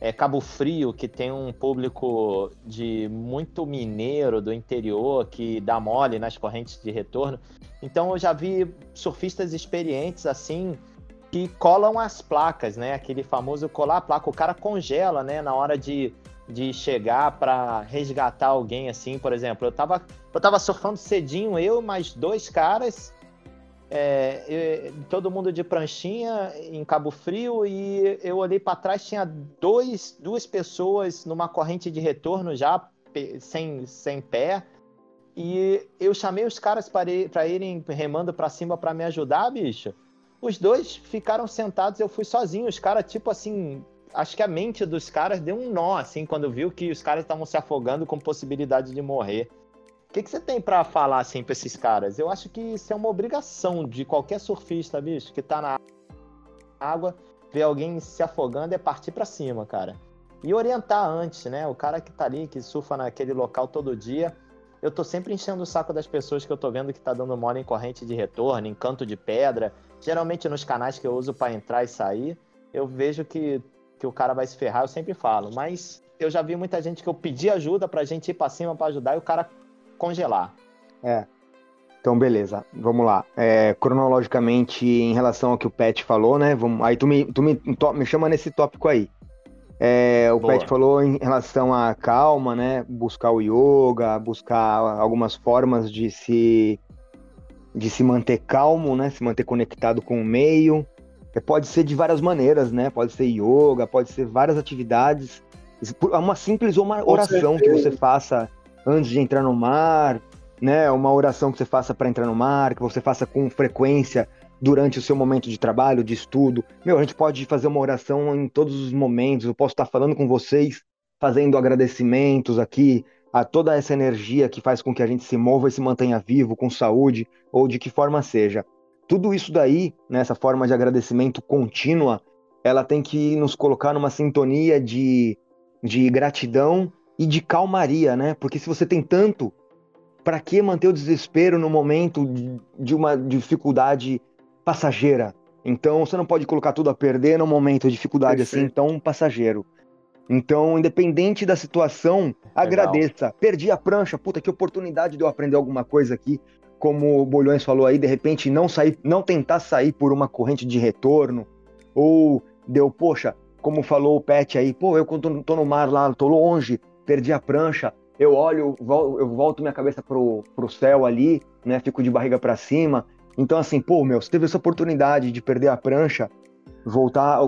é, Cabo Frio, que tem um público de muito mineiro do interior que dá mole nas correntes de retorno. Então eu já vi surfistas experientes assim que colam as placas, né? Aquele famoso colar a placa. O cara congela, né? Na hora de, de chegar para resgatar alguém assim, por exemplo. Eu tava, eu tava surfando cedinho, eu mais dois caras é, eu, todo mundo de pranchinha em Cabo Frio e eu olhei para trás tinha dois, duas pessoas numa corrente de retorno já sem, sem pé e eu chamei os caras para irem remando para cima para me ajudar, bicho. Os dois ficaram sentados, eu fui sozinho. Os caras, tipo assim, acho que a mente dos caras deu um nó, assim, quando viu que os caras estavam se afogando com possibilidade de morrer que, que você tem para falar assim para esses caras? Eu acho que isso é uma obrigação de qualquer surfista, bicho, que tá na água, ver alguém se afogando é partir para cima, cara. E orientar antes, né? O cara que tá ali, que surfa naquele local todo dia. eu tô sempre enchendo o saco das pessoas que eu tô vendo que tá dando mole em corrente de retorno, em canto de pedra. Geralmente nos canais que eu uso para entrar e sair, eu vejo que, que o cara vai se ferrar, eu sempre falo. Mas eu já vi muita gente que eu pedi ajuda pra gente ir pra cima para ajudar e o cara congelar. É. Então, beleza, vamos lá. É, cronologicamente, em relação ao que o Pet falou, né? Vamos, aí tu me, tu me, me chama nesse tópico aí. É, o Boa. Pet falou em relação à calma, né? Buscar o yoga, buscar algumas formas de se de se manter calmo, né? Se manter conectado com o meio. É, pode ser de várias maneiras, né? Pode ser yoga, pode ser várias atividades. Uma simples uma oração que você faça antes de entrar no mar, né? Uma oração que você faça para entrar no mar, que você faça com frequência durante o seu momento de trabalho, de estudo. Meu, a gente pode fazer uma oração em todos os momentos. Eu posso estar falando com vocês, fazendo agradecimentos aqui a toda essa energia que faz com que a gente se mova e se mantenha vivo, com saúde, ou de que forma seja. Tudo isso daí, nessa né, forma de agradecimento contínua, ela tem que nos colocar numa sintonia de, de gratidão e de calmaria, né? Porque se você tem tanto, para que manter o desespero no momento de uma dificuldade passageira. Então você não pode colocar tudo a perder num momento de dificuldade assim Perfeito. assim tão passageiro. Então, independente da situação, Legal. agradeça. Perdi a prancha, puta, que oportunidade de eu aprender alguma coisa aqui. Como o Bolhões falou aí, de repente não sair, não tentar sair por uma corrente de retorno, ou deu, poxa, como falou o Pet aí, pô, eu quando tô no mar lá, tô longe, perdi a prancha, eu olho, eu volto minha cabeça pro, pro céu ali, né, fico de barriga para cima, então, assim, pô, meu, você teve essa oportunidade de perder a prancha, voltar,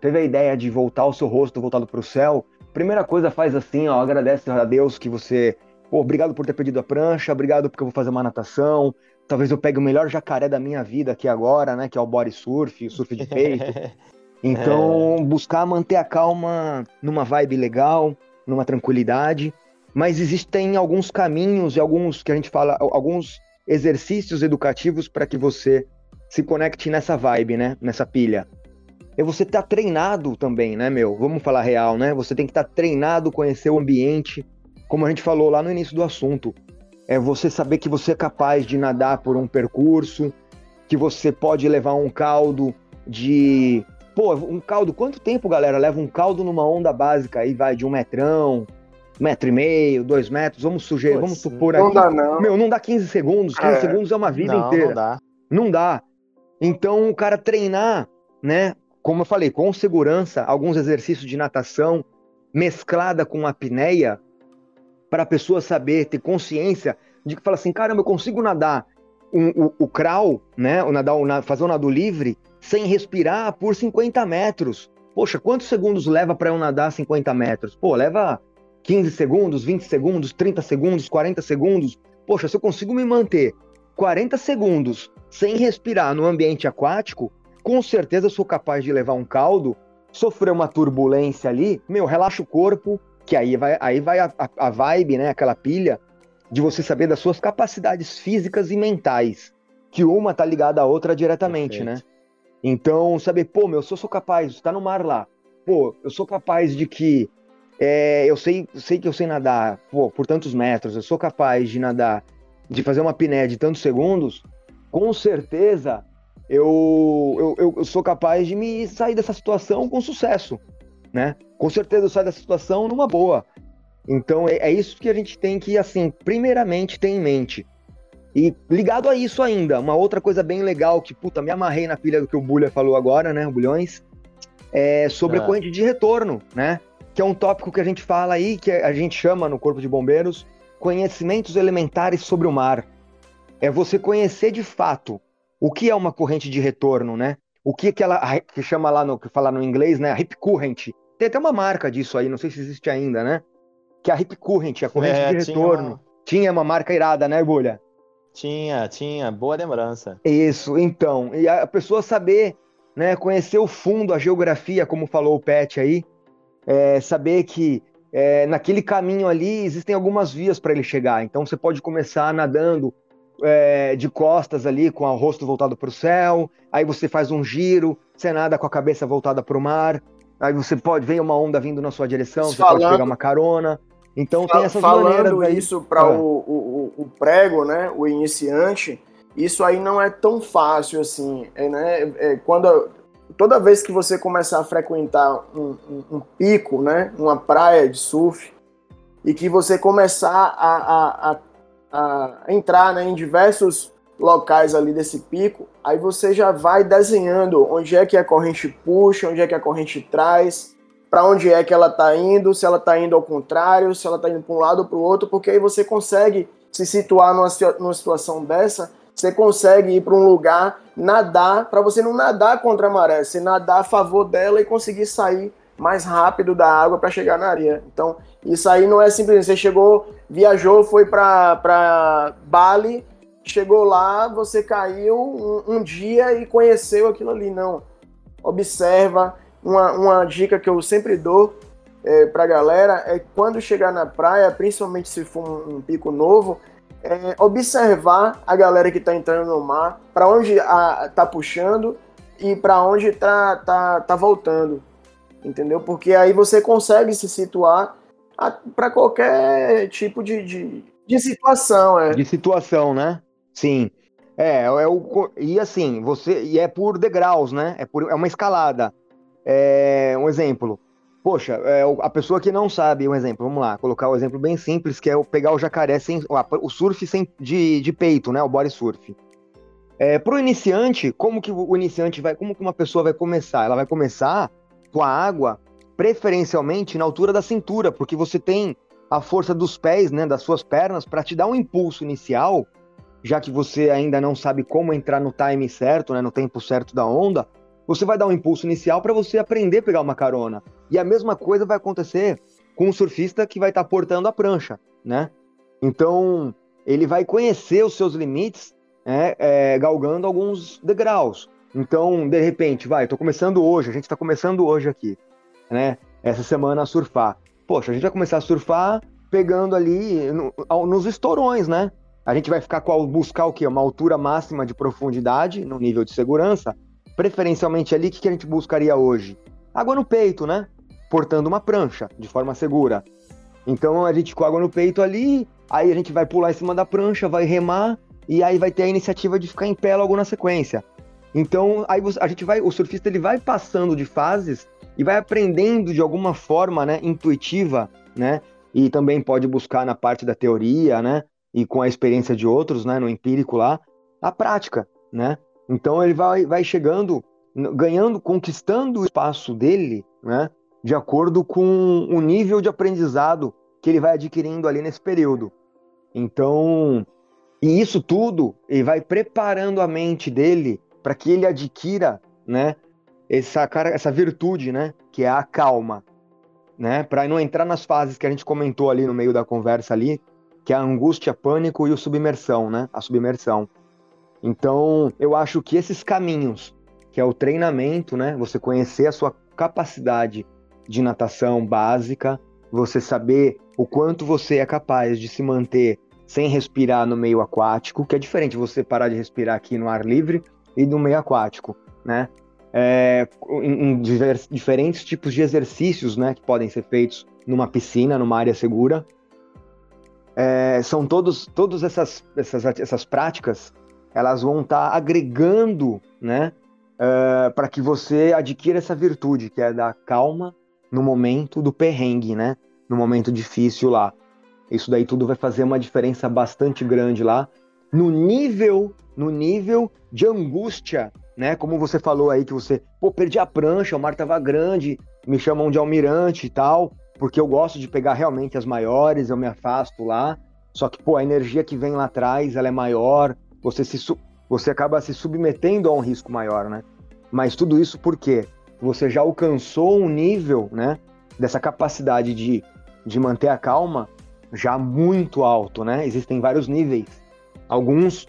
teve a ideia de voltar o seu rosto voltado para o céu. Primeira coisa, faz assim, ó, agradece a Deus que você. Pô, obrigado por ter perdido a prancha, obrigado porque eu vou fazer uma natação. Talvez eu pegue o melhor jacaré da minha vida aqui agora, né? Que é o body surf, o surf de peito. Então, buscar manter a calma numa vibe legal, numa tranquilidade. Mas existem alguns caminhos e alguns que a gente fala, alguns exercícios educativos para que você se conecte nessa vibe, né? Nessa pilha. É você tá treinado também, né, meu? Vamos falar real, né? Você tem que estar tá treinado, conhecer o ambiente, como a gente falou lá no início do assunto. É você saber que você é capaz de nadar por um percurso, que você pode levar um caldo de. Pô, um caldo, quanto tempo, galera, leva um caldo numa onda básica aí, vai de um metrão, metro e meio, dois metros, vamos sugerir, vamos supor não aqui. Dá, não. Meu, não dá 15 segundos, 15 é. segundos é uma vida não, inteira. Não dá. Não dá. Então, o cara treinar, né, como eu falei, com segurança, alguns exercícios de natação mesclada com apneia, para a pessoa saber, ter consciência de que fala assim, caramba, eu consigo nadar um, o, o crawl, né, o nadar, o, fazer o nado livre sem respirar por 50 metros. Poxa, quantos segundos leva para eu nadar 50 metros? Pô, leva 15 segundos, 20 segundos, 30 segundos, 40 segundos. Poxa, se eu consigo me manter 40 segundos sem respirar no ambiente aquático, com certeza sou capaz de levar um caldo, sofrer uma turbulência ali, meu, relaxa o corpo, que aí vai, aí vai a, a, vibe, né, aquela pilha de você saber das suas capacidades físicas e mentais, que uma tá ligada à outra diretamente, Perfeito. né? Então, saber, pô, meu, se eu sou capaz, tá no mar lá, pô, eu sou capaz de que é, eu sei, sei que eu sei nadar pô, por tantos metros, eu sou capaz de nadar, de fazer uma piné de tantos segundos, com certeza eu, eu, eu, sou capaz de me sair dessa situação com sucesso, né? Com certeza eu saio dessa situação numa boa. Então é, é isso que a gente tem que, assim, primeiramente ter em mente. E ligado a isso ainda, uma outra coisa bem legal que, puta, me amarrei na pilha do que o Bulha falou agora, né, o Bulhões, é sobre ah. a corrente de retorno, né? que é um tópico que a gente fala aí, que a gente chama no Corpo de Bombeiros, conhecimentos elementares sobre o mar. É você conhecer de fato o que é uma corrente de retorno, né? O que que ela que chama lá no que fala no inglês, né? A hip current. Tem até uma marca disso aí, não sei se existe ainda, né? Que é a hip current, a corrente é, de retorno. Uma... Tinha uma marca irada, né, Bulha? Tinha, tinha, boa lembrança. Isso, então, e a pessoa saber, né, conhecer o fundo, a geografia, como falou o Pet aí, é, saber que é, naquele caminho ali existem algumas vias para ele chegar. Então você pode começar nadando é, de costas ali, com o rosto voltado para o céu, aí você faz um giro, você nada com a cabeça voltada para o mar, aí você pode, vem uma onda vindo na sua direção, você falando, pode pegar uma carona. Então tem essas falando maneiras. Isso para ah. o, o, o, o, prego, né, o iniciante, isso aí não é tão fácil assim. É, né, é, quando toda vez que você começar a frequentar um, um, um, pico, né, uma praia de surf, e que você começar a, a, a, a entrar né, em diversos locais ali desse pico, aí você já vai desenhando onde é que a corrente puxa, onde é que a corrente traz, para onde é que ela está indo, se ela está indo ao contrário, se ela está indo para um lado ou para o outro, porque aí você consegue se situar numa, numa situação dessa, você consegue ir para um lugar, nadar, para você não nadar contra a maré, você nadar a favor dela e conseguir sair mais rápido da água para chegar na areia. Então, isso aí não é simplesmente você chegou, viajou, foi para Bali, chegou lá, você caiu um, um dia e conheceu aquilo ali. Não. Observa, uma, uma dica que eu sempre dou é, para a galera é quando chegar na praia, principalmente se for um, um pico novo, é observar a galera que está entrando no mar, para onde está puxando e para onde está tá, tá voltando, entendeu? Porque aí você consegue se situar para qualquer tipo de, de, de, situação. É. De situação, né? Sim. É, é o, e assim, você. E é por degraus, né? É, por, é uma escalada. É, um exemplo. Poxa, é, a pessoa que não sabe, um exemplo, vamos lá, colocar um exemplo bem simples, que é pegar o jacaré sem. O surf sem, de, de peito, né? O body surf. É, Para o iniciante, como que o iniciante vai. Como que uma pessoa vai começar? Ela vai começar com a água, preferencialmente na altura da cintura, porque você tem a força dos pés, né? Das suas pernas, para te dar um impulso inicial, já que você ainda não sabe como entrar no time certo, né? No tempo certo da onda você vai dar um impulso inicial para você aprender a pegar uma carona. E a mesma coisa vai acontecer com o surfista que vai estar tá portando a prancha, né? Então, ele vai conhecer os seus limites, né, é, galgando alguns degraus. Então, de repente, vai, tô começando hoje, a gente está começando hoje aqui, né? Essa semana a surfar. Poxa, a gente vai começar a surfar pegando ali no, nos estourões, né? A gente vai ficar com buscar o quê? Uma altura máxima de profundidade no nível de segurança preferencialmente ali, o que, que a gente buscaria hoje? Água no peito, né? Portando uma prancha, de forma segura. Então a gente com água no peito ali, aí a gente vai pular em cima da prancha, vai remar, e aí vai ter a iniciativa de ficar em pé logo na sequência. Então aí a gente vai, o surfista ele vai passando de fases e vai aprendendo de alguma forma, né, intuitiva, né? E também pode buscar na parte da teoria, né? E com a experiência de outros, né, no empírico lá, a prática, né? Então ele vai, vai chegando, ganhando, conquistando o espaço dele, né? De acordo com o nível de aprendizado que ele vai adquirindo ali nesse período. Então, e isso tudo ele vai preparando a mente dele para que ele adquira, né? Essa cara, essa virtude, né? Que é a calma, né? Para não entrar nas fases que a gente comentou ali no meio da conversa ali, que é a angústia, pânico e o submersão, né? A submersão. Então, eu acho que esses caminhos, que é o treinamento, né? Você conhecer a sua capacidade de natação básica, você saber o quanto você é capaz de se manter sem respirar no meio aquático, que é diferente você parar de respirar aqui no ar livre e no meio aquático, né? É, em, divers, diferentes tipos de exercícios, né, que podem ser feitos numa piscina, numa área segura. É, são todos, todas essas, essas, essas práticas elas vão estar tá agregando, né, uh, para que você adquira essa virtude, que é da calma no momento do perrengue, né, no momento difícil lá. Isso daí tudo vai fazer uma diferença bastante grande lá no nível, no nível de angústia, né? Como você falou aí que você, pô, perdi a prancha, o mar tava grande, me chamam de almirante e tal, porque eu gosto de pegar realmente as maiores, eu me afasto lá. Só que, pô, a energia que vem lá atrás, ela é maior, você, se, você acaba se submetendo a um risco maior, né? Mas tudo isso porque você já alcançou um nível, né, dessa capacidade de, de manter a calma já muito alto, né? Existem vários níveis. Alguns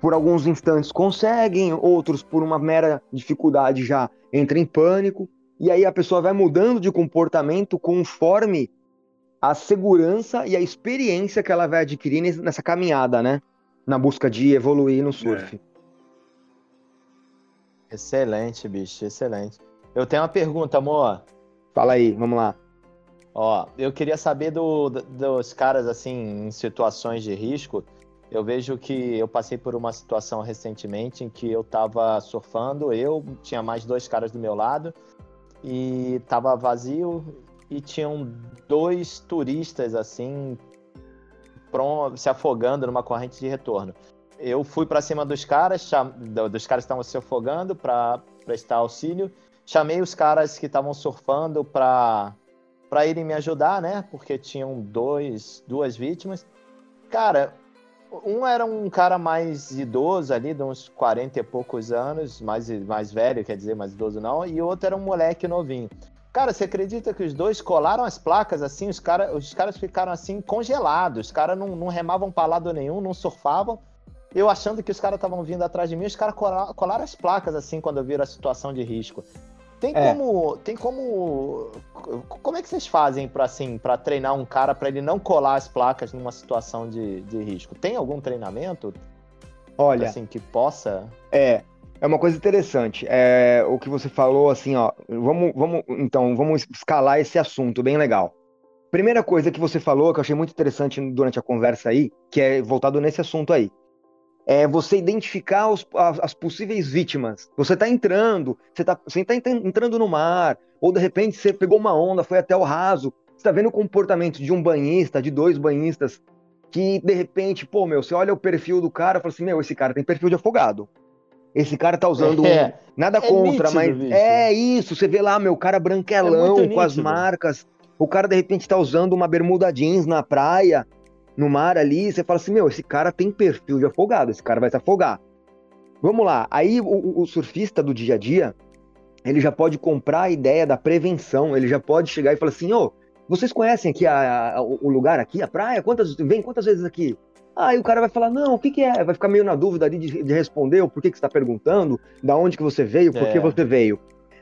por alguns instantes conseguem, outros por uma mera dificuldade já entram em pânico, e aí a pessoa vai mudando de comportamento conforme a segurança e a experiência que ela vai adquirir nessa caminhada, né? Na busca de evoluir no surf. É. Excelente, bicho, excelente. Eu tenho uma pergunta, amor. Fala aí, vamos lá. Ó, eu queria saber do, dos caras, assim, em situações de risco. Eu vejo que eu passei por uma situação recentemente em que eu tava surfando, eu tinha mais dois caras do meu lado e tava vazio e tinham dois turistas, assim, se afogando numa corrente de retorno. Eu fui para cima dos caras, dos caras que estavam se afogando para prestar auxílio. Chamei os caras que estavam surfando para para irem me ajudar, né? Porque tinham dois, duas vítimas. Cara, um era um cara mais idoso ali, de uns 40 e poucos anos, mais, mais velho, quer dizer, mais idoso não, e outro era um moleque novinho. Cara, você acredita que os dois colaram as placas assim? Os, cara, os caras ficaram assim congelados. Os caras não, não remavam para lado nenhum, não surfavam. Eu achando que os caras estavam vindo atrás de mim, os caras colaram, colaram as placas assim quando viram a situação de risco. Tem é. como. Tem como. Como é que vocês fazem para assim, para treinar um cara para ele não colar as placas numa situação de, de risco? Tem algum treinamento? Olha. Assim, que possa. É. É uma coisa interessante. É, o que você falou, assim, ó. Vamos, vamos, então, vamos escalar esse assunto, bem legal. Primeira coisa que você falou, que eu achei muito interessante durante a conversa aí, que é voltado nesse assunto aí é você identificar os, as, as, possíveis vítimas. Você está entrando, você está você tá entrando no mar, ou de repente você pegou uma onda, foi até o raso, você está vendo o comportamento de um banhista, de dois banhistas, que de repente, pô, meu, você olha o perfil do cara e fala assim, meu, esse cara tem perfil de afogado. Esse cara tá usando é, um... nada é contra, nítido, mas bicho. é isso, você vê lá, meu, cara branquelão é com as marcas. O cara de repente tá usando uma bermuda jeans na praia, no mar ali, você fala assim, meu, esse cara tem perfil de afogado, esse cara vai se afogar. Vamos lá, aí o, o surfista do dia a dia, ele já pode comprar a ideia da prevenção, ele já pode chegar e falar assim, ô, oh, vocês conhecem aqui a, a, o lugar aqui, a praia? Quantas, vem quantas vezes aqui? Aí o cara vai falar, não, o que, que é? Vai ficar meio na dúvida ali de, de responder o porquê que você está perguntando, da onde que você veio, por que é. você veio.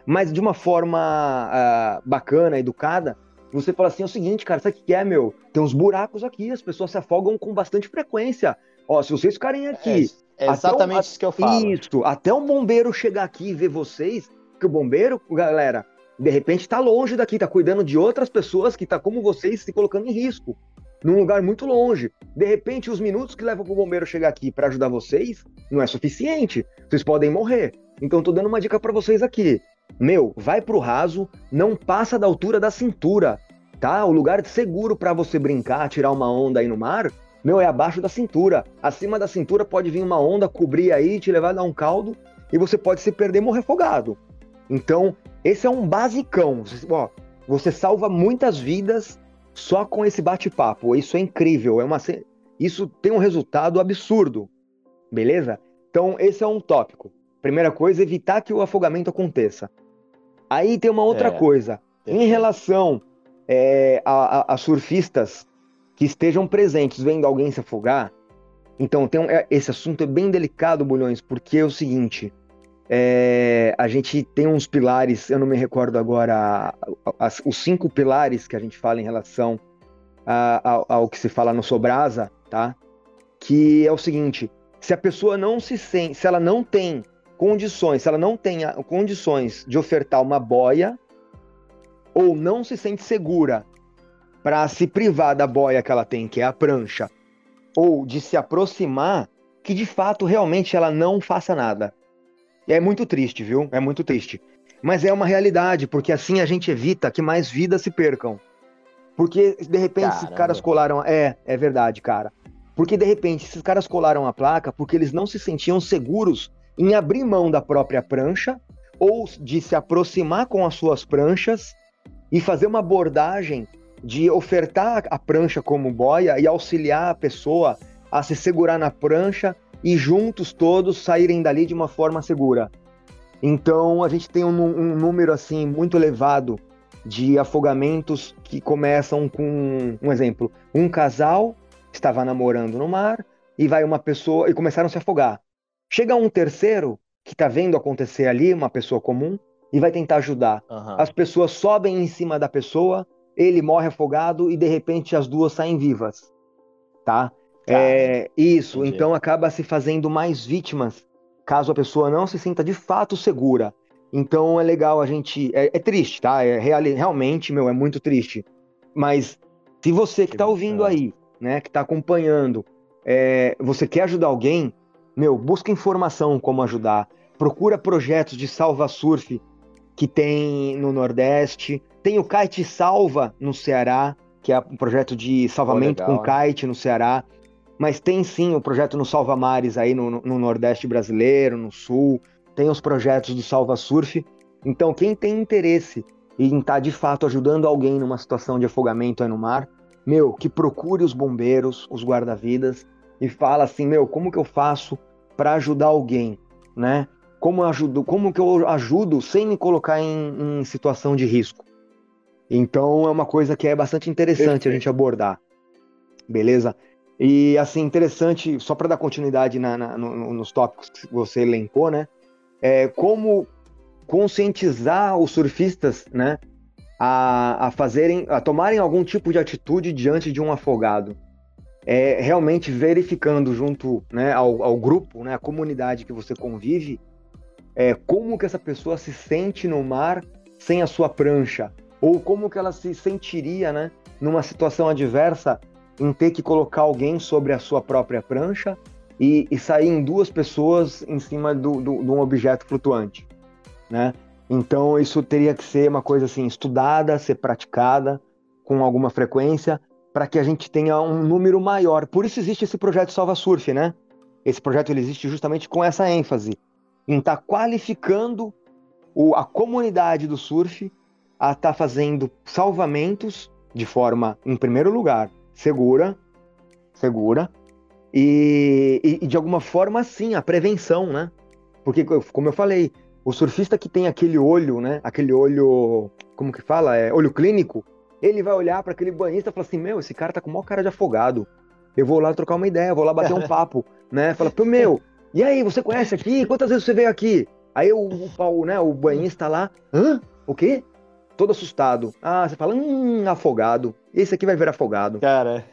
Mas de uma forma uh, bacana, educada, você fala assim, é o seguinte, cara, sabe o que é, meu? Tem uns buracos aqui, as pessoas se afogam com bastante frequência. Ó, se vocês ficarem aqui... É, é exatamente isso que eu falo. Isso, até um bombeiro chegar aqui e ver vocês, que o bombeiro, galera, de repente tá longe daqui, tá cuidando de outras pessoas que tá como vocês se colocando em risco, num lugar muito longe. De repente, os minutos que levam pro bombeiro chegar aqui para ajudar vocês não é suficiente. Vocês podem morrer. Então tô dando uma dica para vocês aqui. Meu, vai pro raso, não passa da altura da cintura, tá? O lugar seguro para você brincar, tirar uma onda aí no mar, meu, é abaixo da cintura. Acima da cintura pode vir uma onda, cobrir aí, te levar a dar um caldo e você pode se perder e morrer afogado. Então, esse é um basicão. Ó, você salva muitas vidas só com esse bate-papo. Isso é incrível. É uma, isso tem um resultado absurdo. Beleza? Então, esse é um tópico. Primeira coisa, evitar que o afogamento aconteça. Aí tem uma outra é, coisa. Em relação é, a, a, a, surfistas que estejam presentes vendo alguém se afogar, então tem um, é, esse assunto é bem delicado, Bulhões, porque é o seguinte: é, a gente tem uns pilares, eu não me recordo agora, as, os cinco pilares que a gente fala em relação a, a, ao que se fala no Sobrasa, tá? Que é o seguinte: se a pessoa não se sente, se ela não tem condições, se ela não tem condições de ofertar uma boia, ou não se sente segura para se privar da boia que ela tem, que é a prancha, ou de se aproximar, que de fato realmente ela não faça nada. É muito triste, viu? É muito triste. Mas é uma realidade, porque assim a gente evita que mais vidas se percam. Porque de repente Caramba. esses caras colaram. É, é verdade, cara. Porque de repente esses caras colaram a placa porque eles não se sentiam seguros em abrir mão da própria prancha ou de se aproximar com as suas pranchas e fazer uma abordagem de ofertar a prancha como boia e auxiliar a pessoa a se segurar na prancha e juntos todos saírem dali de uma forma segura. Então a gente tem um, um número assim muito elevado de afogamentos que começam com um exemplo, um casal estava namorando no mar e vai uma pessoa e começaram a se afogar. Chega um terceiro que está vendo acontecer ali, uma pessoa comum, e vai tentar ajudar. Uhum. As pessoas sobem em cima da pessoa, ele morre afogado e de repente as duas saem vivas. Tá? É, isso, entendi. então acaba se fazendo mais vítimas caso a pessoa não se sinta de fato segura. Então é legal a gente. É, é triste, tá? É real, realmente, meu, é muito triste. Mas se você que está ouvindo aí, né, que está acompanhando, é, você quer ajudar alguém, meu, busca informação como ajudar. Procura projetos de salva surf que tem no Nordeste. Tem o Kite Salva no Ceará, que é um projeto de salvamento oh, legal, com kite no Ceará. Mas tem sim o projeto no Salva Mares aí no, no Nordeste brasileiro, no Sul. Tem os projetos do Salva Surf. Então, quem tem interesse em estar tá, de fato ajudando alguém numa situação de afogamento aí no mar, meu, que procure os bombeiros, os guarda-vidas e fala assim, meu, como que eu faço para ajudar alguém, né? Como ajudo, como que eu ajudo sem me colocar em, em situação de risco? Então é uma coisa que é bastante interessante Perfeito. a gente abordar, beleza? E assim interessante, só para dar continuidade na, na, no, nos tópicos que você elencou, né? É como conscientizar os surfistas, né, a, a fazerem, a tomarem algum tipo de atitude diante de um afogado. É realmente verificando junto né, ao, ao grupo, né, a comunidade que você convive, é, como que essa pessoa se sente no mar sem a sua prancha, ou como que ela se sentiria, né, numa situação adversa em ter que colocar alguém sobre a sua própria prancha e, e sair em duas pessoas em cima do, do, de um objeto flutuante, né? Então isso teria que ser uma coisa assim estudada, ser praticada com alguma frequência para que a gente tenha um número maior. Por isso existe esse projeto Salva Surf, né? Esse projeto ele existe justamente com essa ênfase em estar tá qualificando o, a comunidade do surf a estar tá fazendo salvamentos de forma, em primeiro lugar, segura, segura e, e, e de alguma forma sim a prevenção, né? Porque como eu falei, o surfista que tem aquele olho, né? Aquele olho, como que fala? É olho clínico. Ele vai olhar para aquele banhista e falar assim: Meu, esse cara tá com maior cara de afogado. Eu vou lá trocar uma ideia, vou lá bater um papo, né? Fala, pô, meu, e aí, você conhece aqui? Quantas vezes você veio aqui? Aí o, o, né, o banhista lá, hã? O quê? Todo assustado. Ah, você fala, hum, afogado. Esse aqui vai ver afogado. Cara,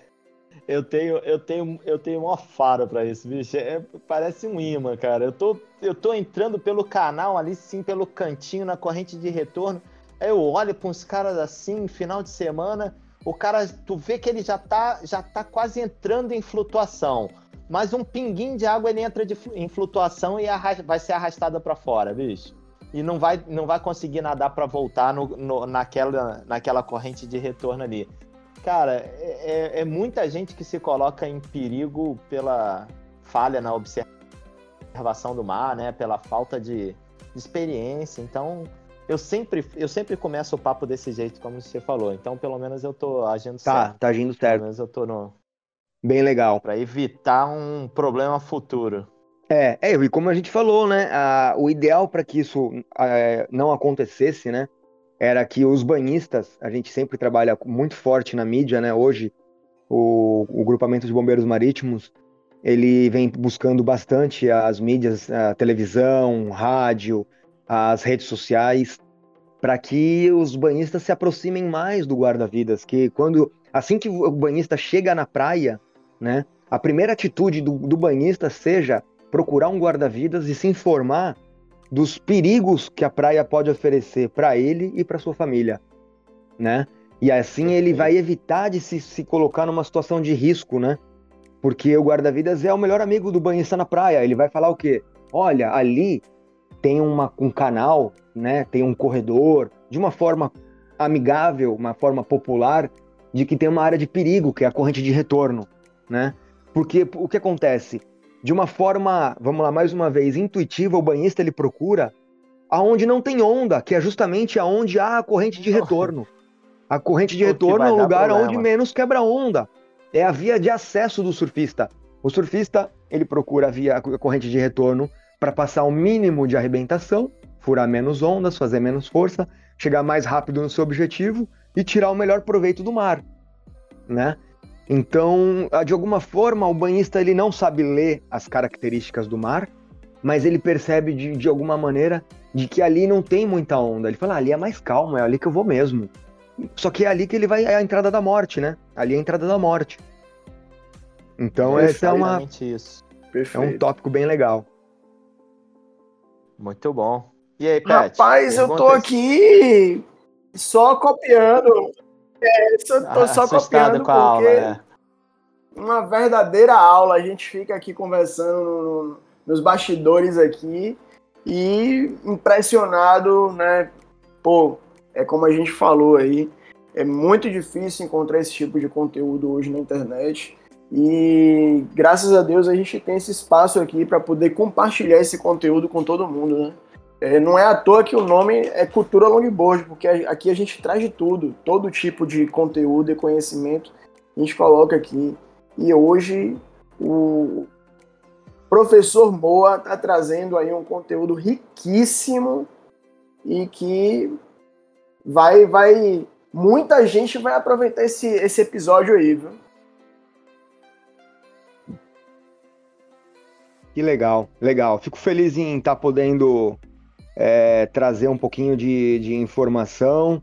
eu tenho, eu tenho, eu tenho uma fara para isso, bicho. É, parece um imã, cara. Eu tô, eu tô entrando pelo canal ali, sim, pelo cantinho, na corrente de retorno. Aí eu olho para uns caras assim, final de semana, o cara, tu vê que ele já tá, já tá quase entrando em flutuação. Mas um pinguinho de água ele entra de, em flutuação e vai ser arrastado para fora, bicho. E não vai, não vai conseguir nadar para voltar no, no, naquela, naquela corrente de retorno ali cara, é, é, é muita gente que se coloca em perigo pela falha na observação do mar, né? Pela falta de, de experiência. Então, eu sempre, eu sempre começo o papo desse jeito, como você falou. Então, pelo menos eu tô agindo tá, certo. Tá, tá agindo certo. Pelo menos eu tô no. Bem legal. Para evitar um problema futuro. É, é, e como a gente falou, né? A, o ideal para que isso é, não acontecesse, né? era que os banhistas, a gente sempre trabalha muito forte na mídia, né? Hoje, o, o grupamento de bombeiros marítimos, ele vem buscando bastante as mídias, a televisão, rádio, as redes sociais, para que os banhistas se aproximem mais do guarda-vidas, que quando, assim que o banhista chega na praia, né? A primeira atitude do, do banhista seja procurar um guarda-vidas e se informar dos perigos que a praia pode oferecer para ele e para sua família, né? E assim ele vai evitar de se, se colocar numa situação de risco, né? Porque o guarda-vidas é o melhor amigo do banhista na praia. Ele vai falar o quê? Olha, ali tem uma, um canal, né? Tem um corredor, de uma forma amigável, uma forma popular, de que tem uma área de perigo, que é a corrente de retorno, né? Porque o que acontece? De uma forma, vamos lá, mais uma vez, intuitiva, o banhista ele procura aonde não tem onda, que é justamente aonde há a corrente de retorno. A corrente de retorno é um lugar problema. onde menos quebra onda. É a via de acesso do surfista. O surfista, ele procura a via a corrente de retorno para passar o mínimo de arrebentação, furar menos ondas, fazer menos força, chegar mais rápido no seu objetivo e tirar o melhor proveito do mar, né? Então, ah, de alguma forma, o banhista ele não sabe ler as características do mar, mas ele percebe de, de alguma maneira de que ali não tem muita onda. Ele fala, ah, ali é mais calmo, é ali que eu vou mesmo. Só que é ali que ele vai, é a entrada da morte, né? Ali é a entrada da morte. Então, essa é uma. Isso. É um tópico bem legal. Muito bom. E aí, Pat? Rapaz, eu tô aqui só copiando É, eu tô só copiando com a porque aula, né? uma verdadeira aula. A gente fica aqui conversando no, nos bastidores aqui e impressionado, né? Pô, é como a gente falou aí, é muito difícil encontrar esse tipo de conteúdo hoje na internet. E graças a Deus a gente tem esse espaço aqui para poder compartilhar esse conteúdo com todo mundo, né? É, não é à toa que o nome é Cultura Longboard, porque aqui a gente traz de tudo, todo tipo de conteúdo e conhecimento a gente coloca aqui. E hoje o professor Moa está trazendo aí um conteúdo riquíssimo e que vai, vai, muita gente vai aproveitar esse, esse episódio aí, viu? Que legal, legal. Fico feliz em estar tá podendo é, trazer um pouquinho de, de informação,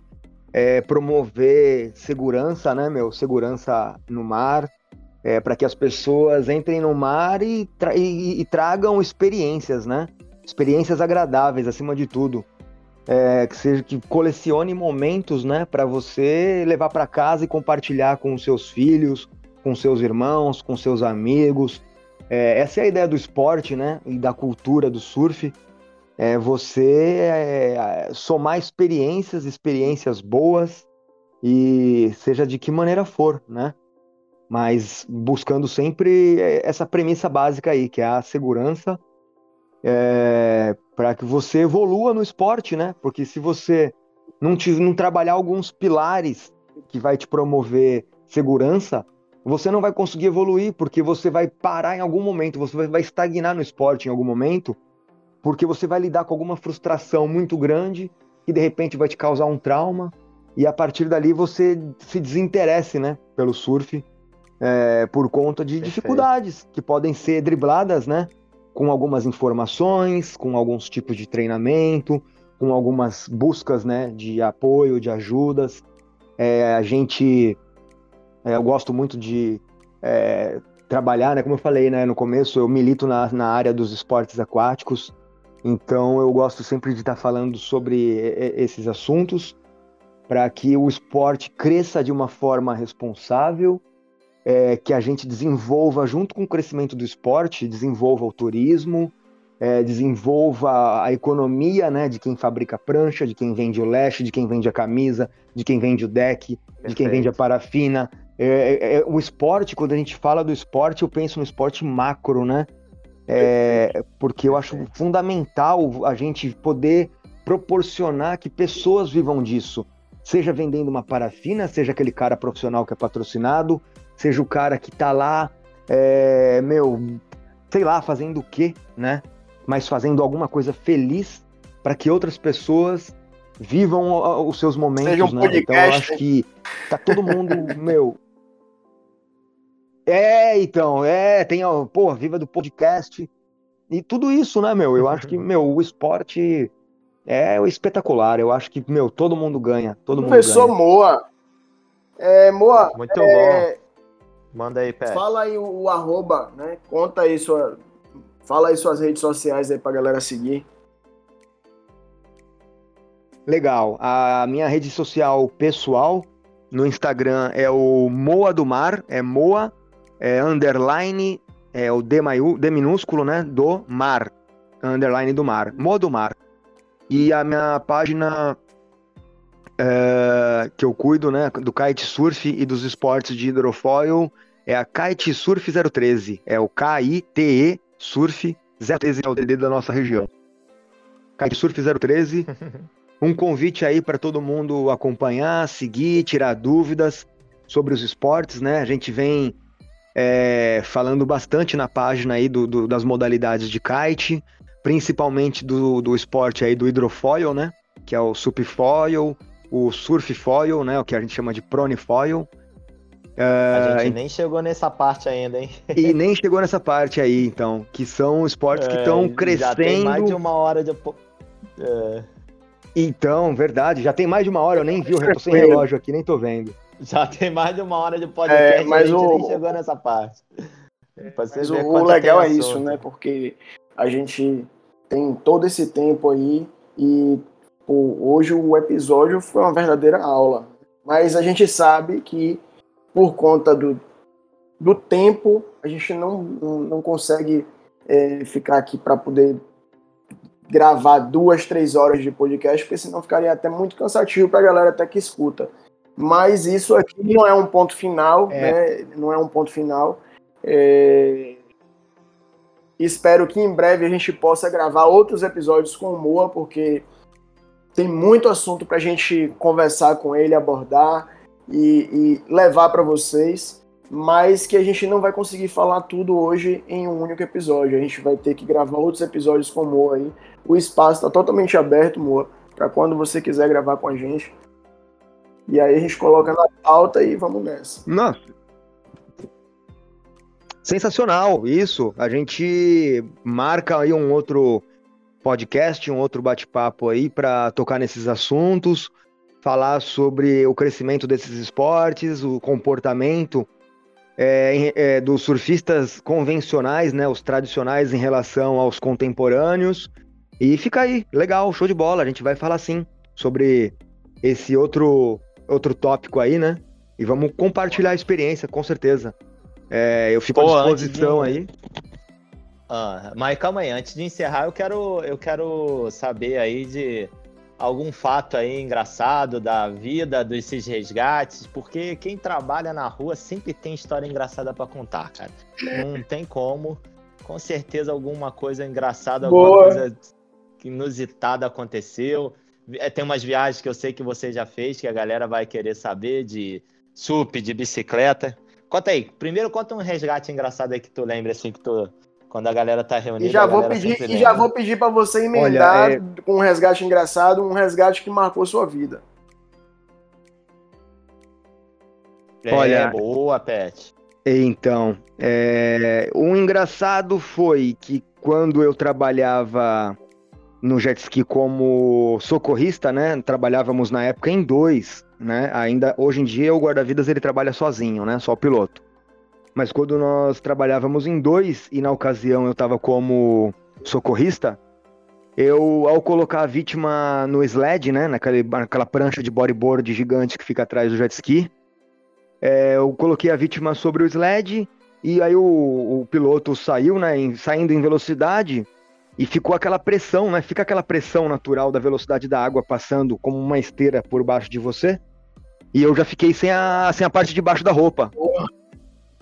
é, promover segurança, né, meu? Segurança no mar, é, para que as pessoas entrem no mar e, tra e, e, tragam experiências, né? Experiências agradáveis, acima de tudo. É, que seja que colecione momentos, né, para você levar para casa e compartilhar com os seus filhos, com seus irmãos, com seus amigos. É, essa é a ideia do esporte, né, e da cultura do surf é você é, somar experiências, experiências boas, e seja de que maneira for, né? Mas buscando sempre essa premissa básica aí, que é a segurança, é, para que você evolua no esporte, né? Porque se você não, te, não trabalhar alguns pilares que vai te promover segurança, você não vai conseguir evoluir, porque você vai parar em algum momento, você vai estagnar no esporte em algum momento, porque você vai lidar com alguma frustração muito grande que de repente vai te causar um trauma e a partir dali você se desinteresse, né, pelo surf é, por conta de Perfeito. dificuldades que podem ser dribladas, né, com algumas informações, com alguns tipos de treinamento, com algumas buscas, né, de apoio, de ajudas. É, a gente, é, eu gosto muito de é, trabalhar, né, como eu falei, né, no começo, eu milito na, na área dos esportes aquáticos. Então eu gosto sempre de estar falando sobre esses assuntos para que o esporte cresça de uma forma responsável, é, que a gente desenvolva, junto com o crescimento do esporte, desenvolva o turismo, é, desenvolva a economia né, de quem fabrica prancha, de quem vende o leste, de quem vende a camisa, de quem vende o deck, Perfeito. de quem vende a parafina. É, é, é, o esporte, quando a gente fala do esporte, eu penso no esporte macro, né? É, porque eu acho fundamental a gente poder proporcionar que pessoas vivam disso. Seja vendendo uma parafina, seja aquele cara profissional que é patrocinado, seja o cara que tá lá, é, meu, sei lá, fazendo o quê, né? Mas fazendo alguma coisa feliz para que outras pessoas vivam os seus momentos, seja um né? Podcast. Então eu acho que tá todo mundo, meu, é, então, é, tem, ó, pô, Viva do Podcast e tudo isso, né, meu? Eu acho que, meu, o esporte é espetacular. Eu acho que, meu, todo mundo ganha. Todo Professor mundo ganha. Moa. É, Moa. Muito é, bom. Manda aí, Pé. Fala aí o, o, arroba, né? Conta aí sua. Fala aí suas redes sociais aí pra galera seguir. Legal. A minha rede social pessoal no Instagram é o Moa do Mar, é Moa é, underline, é o D, maiú, D minúsculo, né? Do mar. Underline do mar. Modo mar. E a minha página é, que eu cuido, né? Do kite surf e dos esportes de hidrofoil é a Kite Surf 013. É o K-I-T-E Surf 013 é o DD da nossa região. Kite Surf 013. um convite aí para todo mundo acompanhar, seguir, tirar dúvidas sobre os esportes, né? A gente vem é, falando bastante na página aí do, do, das modalidades de kite, principalmente do, do esporte aí do hidrofoil, né? Que é o supfoil, o surffoil, né? O que a gente chama de pronifoil. a gente nem chegou nessa parte ainda, hein? E nem chegou nessa parte aí, então, que são esportes que estão é, crescendo. Já tem mais de uma hora de. É. Então, verdade, já tem mais de uma hora, eu nem vi, eu tô sem relógio aqui, nem tô vendo. Já tem mais de uma hora de podcast, é, mas a gente o... nem chegou nessa parte. Mas o, o legal é isso, né? Porque a gente tem todo esse tempo aí e pô, hoje o episódio foi uma verdadeira aula. Mas a gente sabe que por conta do, do tempo, a gente não, não, não consegue é, ficar aqui para poder gravar duas, três horas de podcast, porque senão ficaria até muito cansativo para a galera até que escuta. Mas isso aqui não é um ponto final, é. né? Não é um ponto final. É... Espero que em breve a gente possa gravar outros episódios com o Moa, porque tem muito assunto para a gente conversar com ele, abordar e, e levar para vocês mas que a gente não vai conseguir falar tudo hoje em um único episódio. A gente vai ter que gravar outros episódios com o Moa aí. O espaço está totalmente aberto, Moa, para quando você quiser gravar com a gente. E aí a gente coloca na pauta e vamos nessa. Nossa. Sensacional, isso. A gente marca aí um outro podcast, um outro bate-papo aí para tocar nesses assuntos, falar sobre o crescimento desses esportes, o comportamento é, é, dos surfistas convencionais, né, os tradicionais em relação aos contemporâneos. E fica aí, legal, show de bola. A gente vai falar sim sobre esse outro outro tópico aí, né? E vamos compartilhar a experiência, com certeza. É, eu fico Pô, à disposição de... aí. Ah, mas calma aí, antes de encerrar, eu quero, eu quero saber aí de algum fato aí engraçado da vida desses resgates, porque quem trabalha na rua sempre tem história engraçada para contar, cara. Não tem como. Com certeza alguma coisa engraçada, Boa. alguma coisa inusitada aconteceu. É, tem umas viagens que eu sei que você já fez, que a galera vai querer saber, de sup, de bicicleta. Conta aí, primeiro conta um resgate engraçado aí que tu lembra, assim, que tu quando a galera tá reunida. E já vou pedir, e já vou pedir para você emendar Olha, é... com um resgate engraçado, um resgate que marcou sua vida. É, Olha, boa, Pet. Então, é, o engraçado foi que quando eu trabalhava no jet ski como socorrista, né? Trabalhávamos na época em dois, né? Ainda hoje em dia o guarda-vidas ele trabalha sozinho, né? Só o piloto. Mas quando nós trabalhávamos em dois, e na ocasião eu estava como socorrista, eu, ao colocar a vítima no sled, né, naquela, naquela prancha de bodyboard gigante que fica atrás do jet ski, é, eu coloquei a vítima sobre o sled, e aí o, o piloto saiu, né, em, saindo em velocidade, e ficou aquela pressão, né, fica aquela pressão natural da velocidade da água passando como uma esteira por baixo de você, e eu já fiquei sem a, sem a parte de baixo da roupa.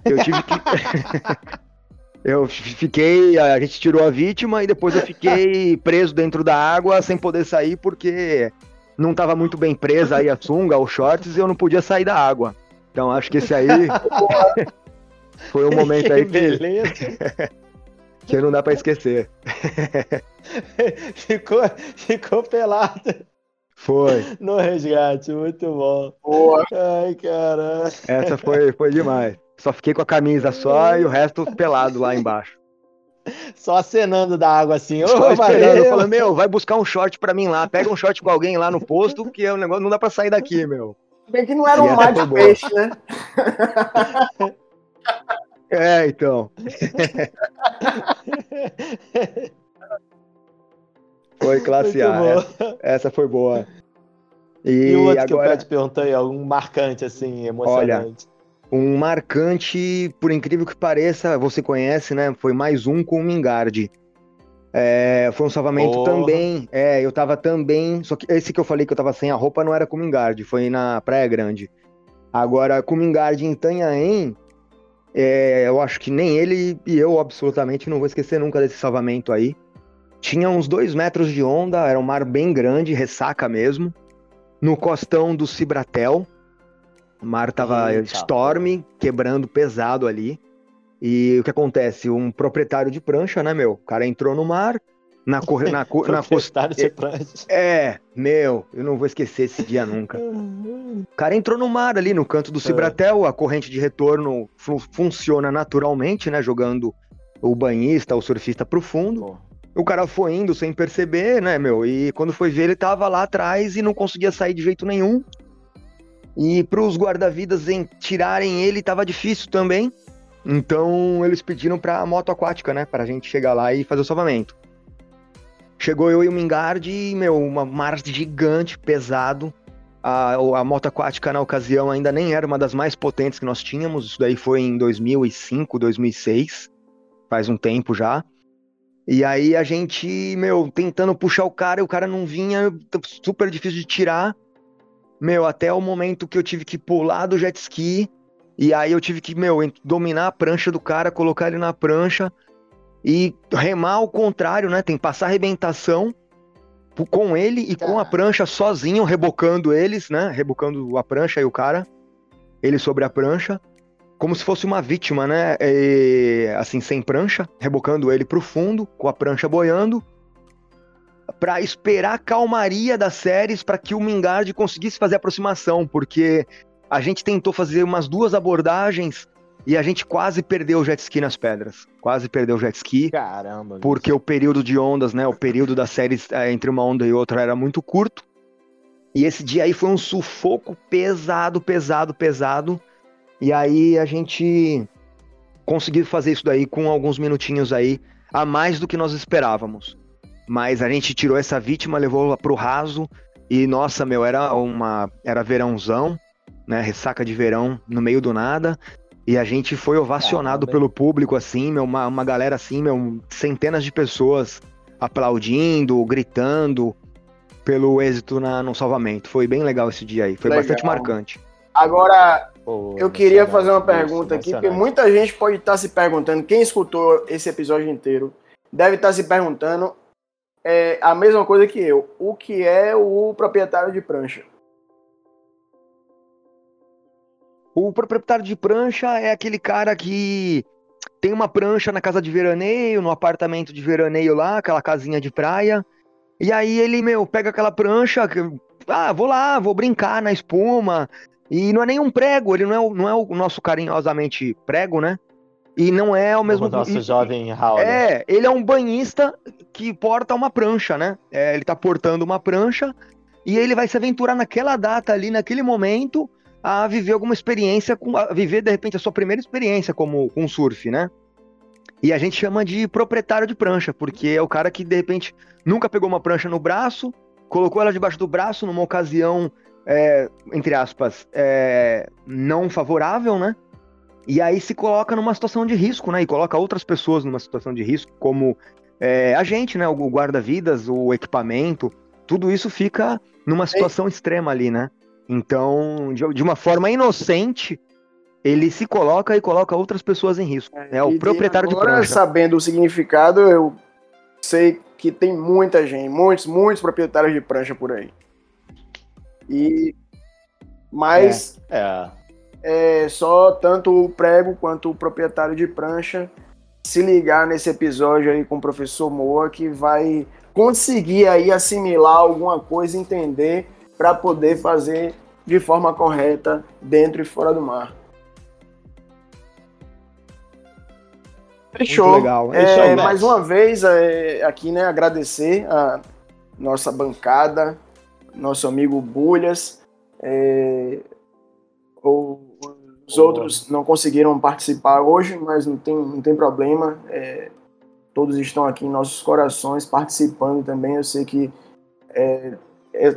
Eu tive que. eu fiquei. A gente tirou a vítima e depois eu fiquei preso dentro da água sem poder sair porque não estava muito bem presa aí a sunga, os shorts, e eu não podia sair da água. Então acho que esse aí foi um momento aí que, beleza. Que não dá para esquecer. ficou, ficou pelado. Foi. No resgate, muito bom. Boa. Ai, caralho. Essa foi, foi demais. Só fiquei com a camisa só e o resto pelado lá embaixo. Só acenando da água assim. Só oh, esperando, falando, meu, vai buscar um short pra mim lá. Pega um short com alguém lá no posto, porque o negócio não dá pra sair daqui, meu. Bem que não era um mar de peixe, né? É, então. foi classe A. Essa, essa, foi boa. E, e o outro agora... que eu te perguntei, algum marcante, assim, emocionante. Olha, um marcante, por incrível que pareça, você conhece, né? Foi mais um com o Mingard. É, foi um salvamento Porra. também. É, eu tava também. Só que esse que eu falei que eu tava sem a roupa não era com o Mingard, foi na Praia Grande. Agora, com o Mingard em Tanhaém, é, eu acho que nem ele e eu absolutamente não vou esquecer nunca desse salvamento aí. Tinha uns dois metros de onda, era um mar bem grande, ressaca mesmo. No costão do Cibratel, o mar tava Eita. storm, quebrando pesado ali. E o que acontece? Um proprietário de prancha, né, meu? O cara entrou no mar, na corre... na, co... na prancha. É, meu, eu não vou esquecer esse dia nunca. O cara entrou no mar ali no canto do é. Cibratel, a corrente de retorno fu funciona naturalmente, né, jogando o banhista, o surfista pro fundo. O cara foi indo sem perceber, né, meu? E quando foi ver, ele tava lá atrás e não conseguia sair de jeito nenhum. E para os guarda-vidas tirarem ele estava difícil também. Então eles pediram para a moto aquática, né? Para a gente chegar lá e fazer o salvamento. Chegou eu e o Mingard e, meu, uma mar gigante, pesado. A, a moto aquática na ocasião ainda nem era uma das mais potentes que nós tínhamos. Isso daí foi em 2005, 2006, faz um tempo já. E aí a gente, meu, tentando puxar o cara e o cara não vinha, super difícil de tirar. Meu, até o momento que eu tive que pular do jet ski. E aí eu tive que, meu, dominar a prancha do cara, colocar ele na prancha e remar ao contrário, né? Tem que passar arrebentação com ele e com a prancha sozinho, rebocando eles, né? Rebocando a prancha e o cara, ele sobre a prancha como se fosse uma vítima, né? E, assim, sem prancha, rebocando ele pro fundo, com a prancha boiando, para esperar a calmaria das séries para que o Mingard conseguisse fazer a aproximação, porque a gente tentou fazer umas duas abordagens e a gente quase perdeu o jet ski nas pedras. Quase perdeu o jet ski. Caramba. Porque o período de ondas, né? O período das séries é, entre uma onda e outra era muito curto. E esse dia aí foi um sufoco pesado, pesado, pesado. E aí a gente conseguiu fazer isso daí com alguns minutinhos aí a mais do que nós esperávamos. Mas a gente tirou essa vítima, levou-la pro raso e nossa, meu, era uma era verãozão, né, ressaca de verão no meio do nada. E a gente foi ovacionado pelo público assim, meu, uma, uma galera assim, meu, centenas de pessoas aplaudindo, gritando pelo êxito na, no salvamento. Foi bem legal esse dia aí, foi legal. bastante marcante. Agora, Pô, eu queria fazer uma pergunta aqui, porque muita gente pode estar se perguntando, quem escutou esse episódio inteiro, deve estar se perguntando é, a mesma coisa que eu. O que é o proprietário de prancha? O proprietário de prancha é aquele cara que tem uma prancha na casa de veraneio, no apartamento de veraneio lá, aquela casinha de praia. E aí ele, meu, pega aquela prancha, ah, vou lá, vou brincar na espuma, e não é nem um prego, ele não é, o, não é o nosso carinhosamente prego, né? E não é o mesmo. O nosso e, jovem Raul. É, ele é um banhista que porta uma prancha, né? É, ele tá portando uma prancha e ele vai se aventurar naquela data ali, naquele momento, a viver alguma experiência, a viver de repente a sua primeira experiência como com surf, né? E a gente chama de proprietário de prancha, porque é o cara que de repente nunca pegou uma prancha no braço, colocou ela debaixo do braço numa ocasião é, entre aspas, é, não favorável, né? E aí se coloca numa situação de risco, né? E coloca outras pessoas numa situação de risco, como é, a gente, né? O guarda-vidas, o equipamento, tudo isso fica numa situação extrema ali, né? Então, de, de, uma forma inocente, ele se coloca e coloca outras pessoas em risco. É, é o proprietário agora, de prancha. sabendo o significado, eu sei que tem muita gente, muitos, muitos proprietários de prancha por aí. E mas é, é. é, só tanto o prego quanto o proprietário de prancha se ligar nesse episódio aí com o professor Moa que vai conseguir aí assimilar alguma coisa, entender para poder fazer de forma correta dentro e fora do mar. Fechou. Legal. É, é mais uma vez é, aqui, né, agradecer a nossa bancada, nosso amigo Bulhas. É, ou, os oh. outros não conseguiram participar hoje, mas não tem, não tem problema. É, todos estão aqui em nossos corações participando também. Eu sei que é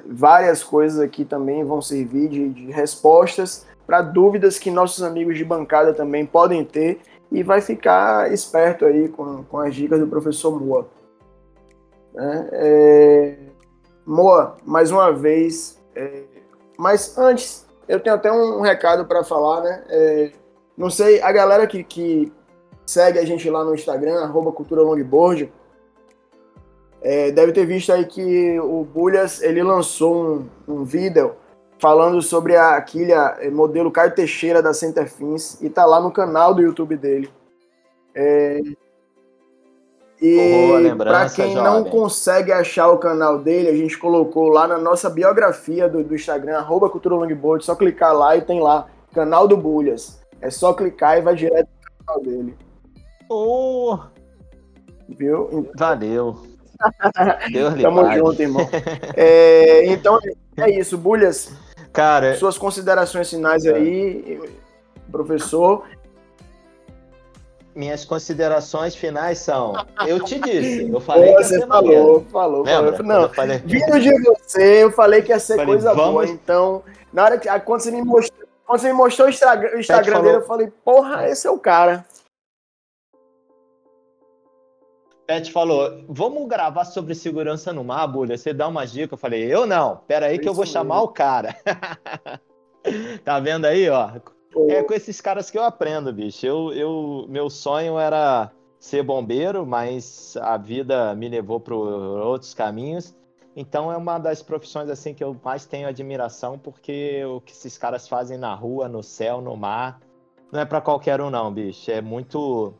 várias coisas aqui também vão servir de, de respostas para dúvidas que nossos amigos de bancada também podem ter e vai ficar esperto aí com, com as dicas do professor Moa. Né? É, Moa, mais uma vez. É... Mas antes, eu tenho até um recado para falar, né? É... Não sei, a galera que, que segue a gente lá no Instagram, arroba Cultura Longboard, é, deve ter visto aí que o Bulhas ele lançou um, um vídeo falando sobre a quilha é, modelo Caio Teixeira da Centerfins e tá lá no canal do YouTube dele. É, e para quem jovem. não consegue achar o canal dele, a gente colocou lá na nossa biografia do, do Instagram, arroba Cultura Longboard, só clicar lá e tem lá, canal do Bulhas. É só clicar e vai direto pro canal dele. Oh. Viu? Valeu. Deus Tamo junto, irmão. É, então é isso, Bulhas. Cara, suas considerações finais aí, professor. minhas considerações finais são: eu te disse, eu falei Pô, que você falou, falou, Lembra? falou. Não, falei... vindo de você, eu falei que ia ser falei, coisa vamos... boa. Então, na hora que quando você me mostrou, quando você me mostrou o Instagram, o Instagram dele, eu falei, porra, esse é o cara. Pet falou, vamos gravar sobre segurança no mar, Bulha? Você dá uma dica? Eu falei, eu não, pera aí que eu vou chamar o cara. tá vendo aí, ó? É com esses caras que eu aprendo, bicho. Eu, eu, meu sonho era ser bombeiro, mas a vida me levou para outros caminhos. Então é uma das profissões assim que eu mais tenho admiração, porque o que esses caras fazem na rua, no céu, no mar, não é para qualquer um não, bicho. É muito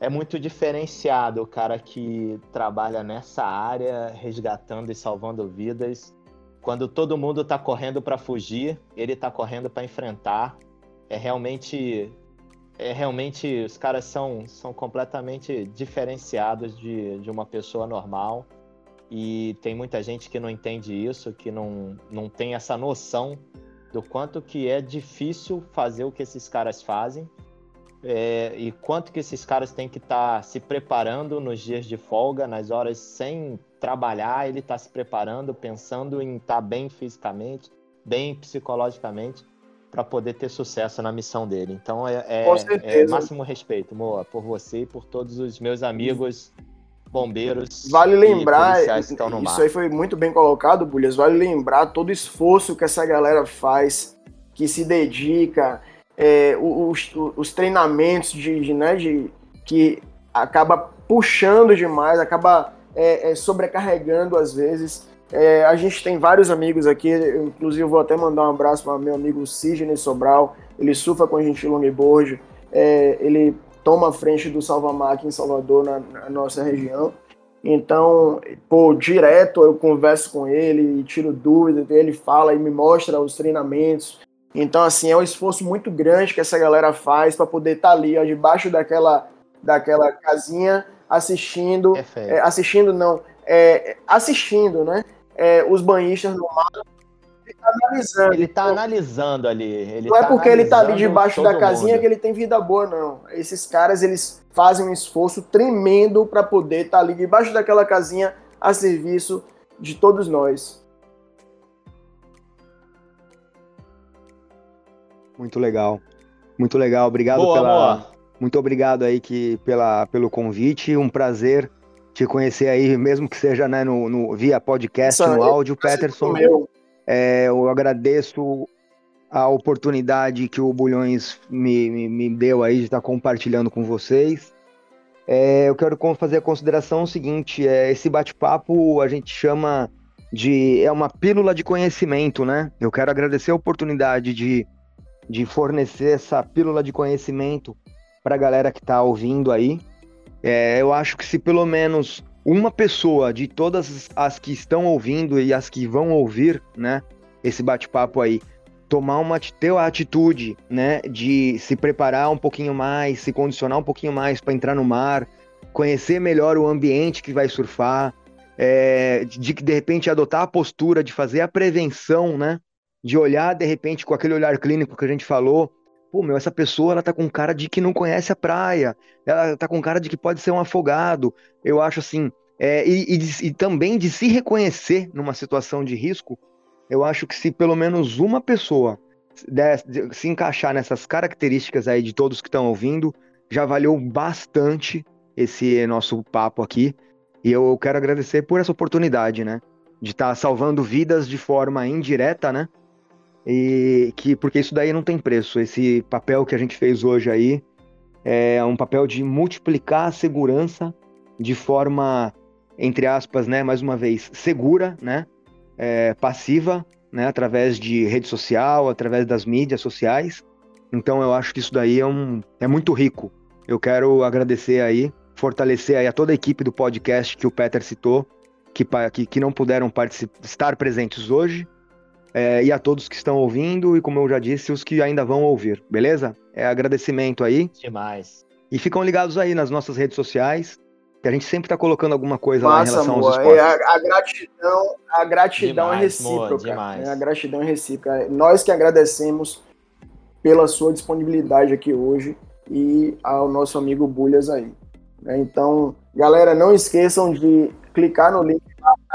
é muito diferenciado o cara que trabalha nessa área, resgatando e salvando vidas. Quando todo mundo está correndo para fugir, ele está correndo para enfrentar. É realmente é realmente os caras são, são completamente diferenciados de, de uma pessoa normal. E tem muita gente que não entende isso, que não, não tem essa noção do quanto que é difícil fazer o que esses caras fazem é, e quanto que esses caras têm que estar tá se preparando nos dias de folga, nas horas sem trabalhar, ele está se preparando, pensando em estar tá bem fisicamente, bem psicologicamente para poder ter sucesso na missão dele. Então é, é, é máximo respeito, Moa, por você e por todos os meus amigos bombeiros. Vale lembrar, isso mar. aí foi muito bem colocado, Bulhas. Vale lembrar todo o esforço que essa galera faz, que se dedica, é, os, os, treinamentos de, de, né, de, que acaba puxando demais, acaba é, é, sobrecarregando às vezes. É, a gente tem vários amigos aqui, eu, inclusive vou até mandar um abraço para meu amigo Sidney Sobral, ele surfa com a gente longboard, é, ele toma a frente do Salvamar aqui em Salvador, na, na, nossa região. Então, pô, direto eu converso com ele, tiro dúvidas, ele fala e me mostra os treinamentos. Então, assim, é um esforço muito grande que essa galera faz para poder estar tá ali, ó, debaixo daquela, daquela casinha, assistindo. É, assistindo, não, é, assistindo, né? é, os banhistas no mar. Ele tá analisando. Ele tá analisando ali. Ele não é tá é porque ele tá ali debaixo da casinha mundo. que ele tem vida boa, não. Esses caras, eles fazem um esforço tremendo para poder estar tá ali debaixo daquela casinha a serviço de todos nós. Muito legal. Muito legal. Obrigado boa, pela. Boa. Muito obrigado aí que, pela, pelo convite. Um prazer te conhecer aí, mesmo que seja né, no, no via podcast, Isso no áudio, Peterson. É, eu agradeço a oportunidade que o Bulhões me, me, me deu aí de estar compartilhando com vocês. É, eu quero fazer a consideração seguinte: é, esse bate-papo a gente chama de. é uma pílula de conhecimento, né? Eu quero agradecer a oportunidade de, de fornecer essa pílula de conhecimento para a galera que está ouvindo aí. É, eu acho que se pelo menos uma pessoa de todas as que estão ouvindo e as que vão ouvir, né, esse bate-papo aí, tomar uma ter a atitude, né, de se preparar um pouquinho mais, se condicionar um pouquinho mais para entrar no mar, conhecer melhor o ambiente que vai surfar, é, de de repente adotar a postura de fazer a prevenção, né, de olhar de repente com aquele olhar clínico que a gente falou, pô, meu, essa pessoa ela tá com cara de que não conhece a praia, ela tá com cara de que pode ser um afogado. Eu acho assim, é, e, e, e, também de se reconhecer numa situação de risco, eu acho que se pelo menos uma pessoa de, se encaixar nessas características aí de todos que estão ouvindo, já valeu bastante esse nosso papo aqui. E eu quero agradecer por essa oportunidade, né? De estar tá salvando vidas de forma indireta, né? E que porque isso daí não tem preço. Esse papel que a gente fez hoje aí é um papel de multiplicar a segurança de forma entre aspas, né, mais uma vez, segura, né, é, passiva, né, através de rede social, através das mídias sociais. Então eu acho que isso daí é, um, é muito rico. Eu quero agradecer aí, fortalecer aí a toda a equipe do podcast que o Peter citou, que, que, que não puderam estar presentes hoje, é, e a todos que estão ouvindo e, como eu já disse, os que ainda vão ouvir, beleza? É agradecimento aí. Demais. E ficam ligados aí nas nossas redes sociais, que a gente sempre está colocando alguma coisa Massa, lá em relação amor. aos esportes. É, a, a, gratidão, a gratidão é demais, é recíproca. Amor, é, a gratidão é recíproca. Nós que agradecemos pela sua disponibilidade aqui hoje e ao nosso amigo Bulhas aí. Né? Então, galera, não esqueçam de clicar no link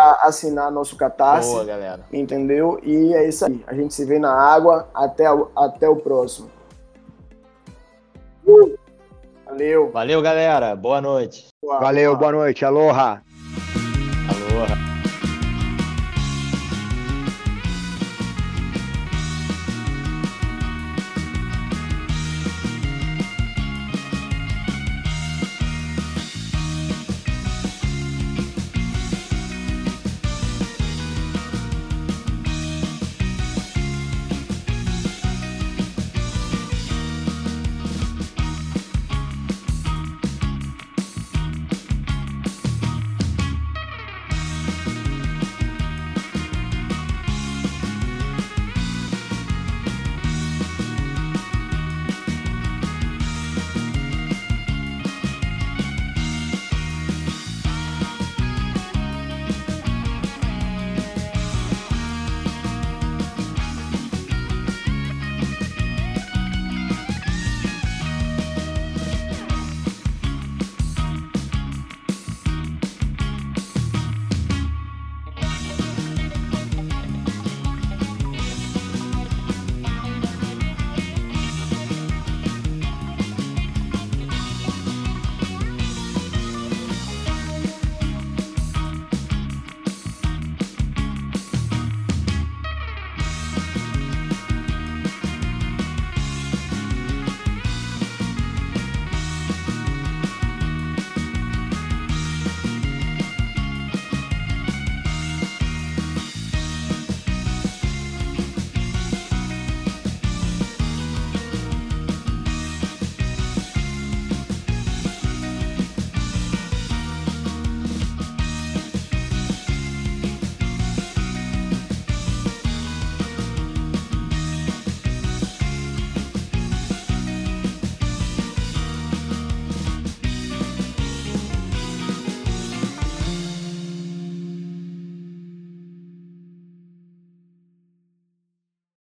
para assinar nosso catarse. Boa, galera. Entendeu? E é isso aí. A gente se vê na água. Até, até o próximo. Valeu. Valeu, galera. Boa noite. Valeu, boa noite. Aloha.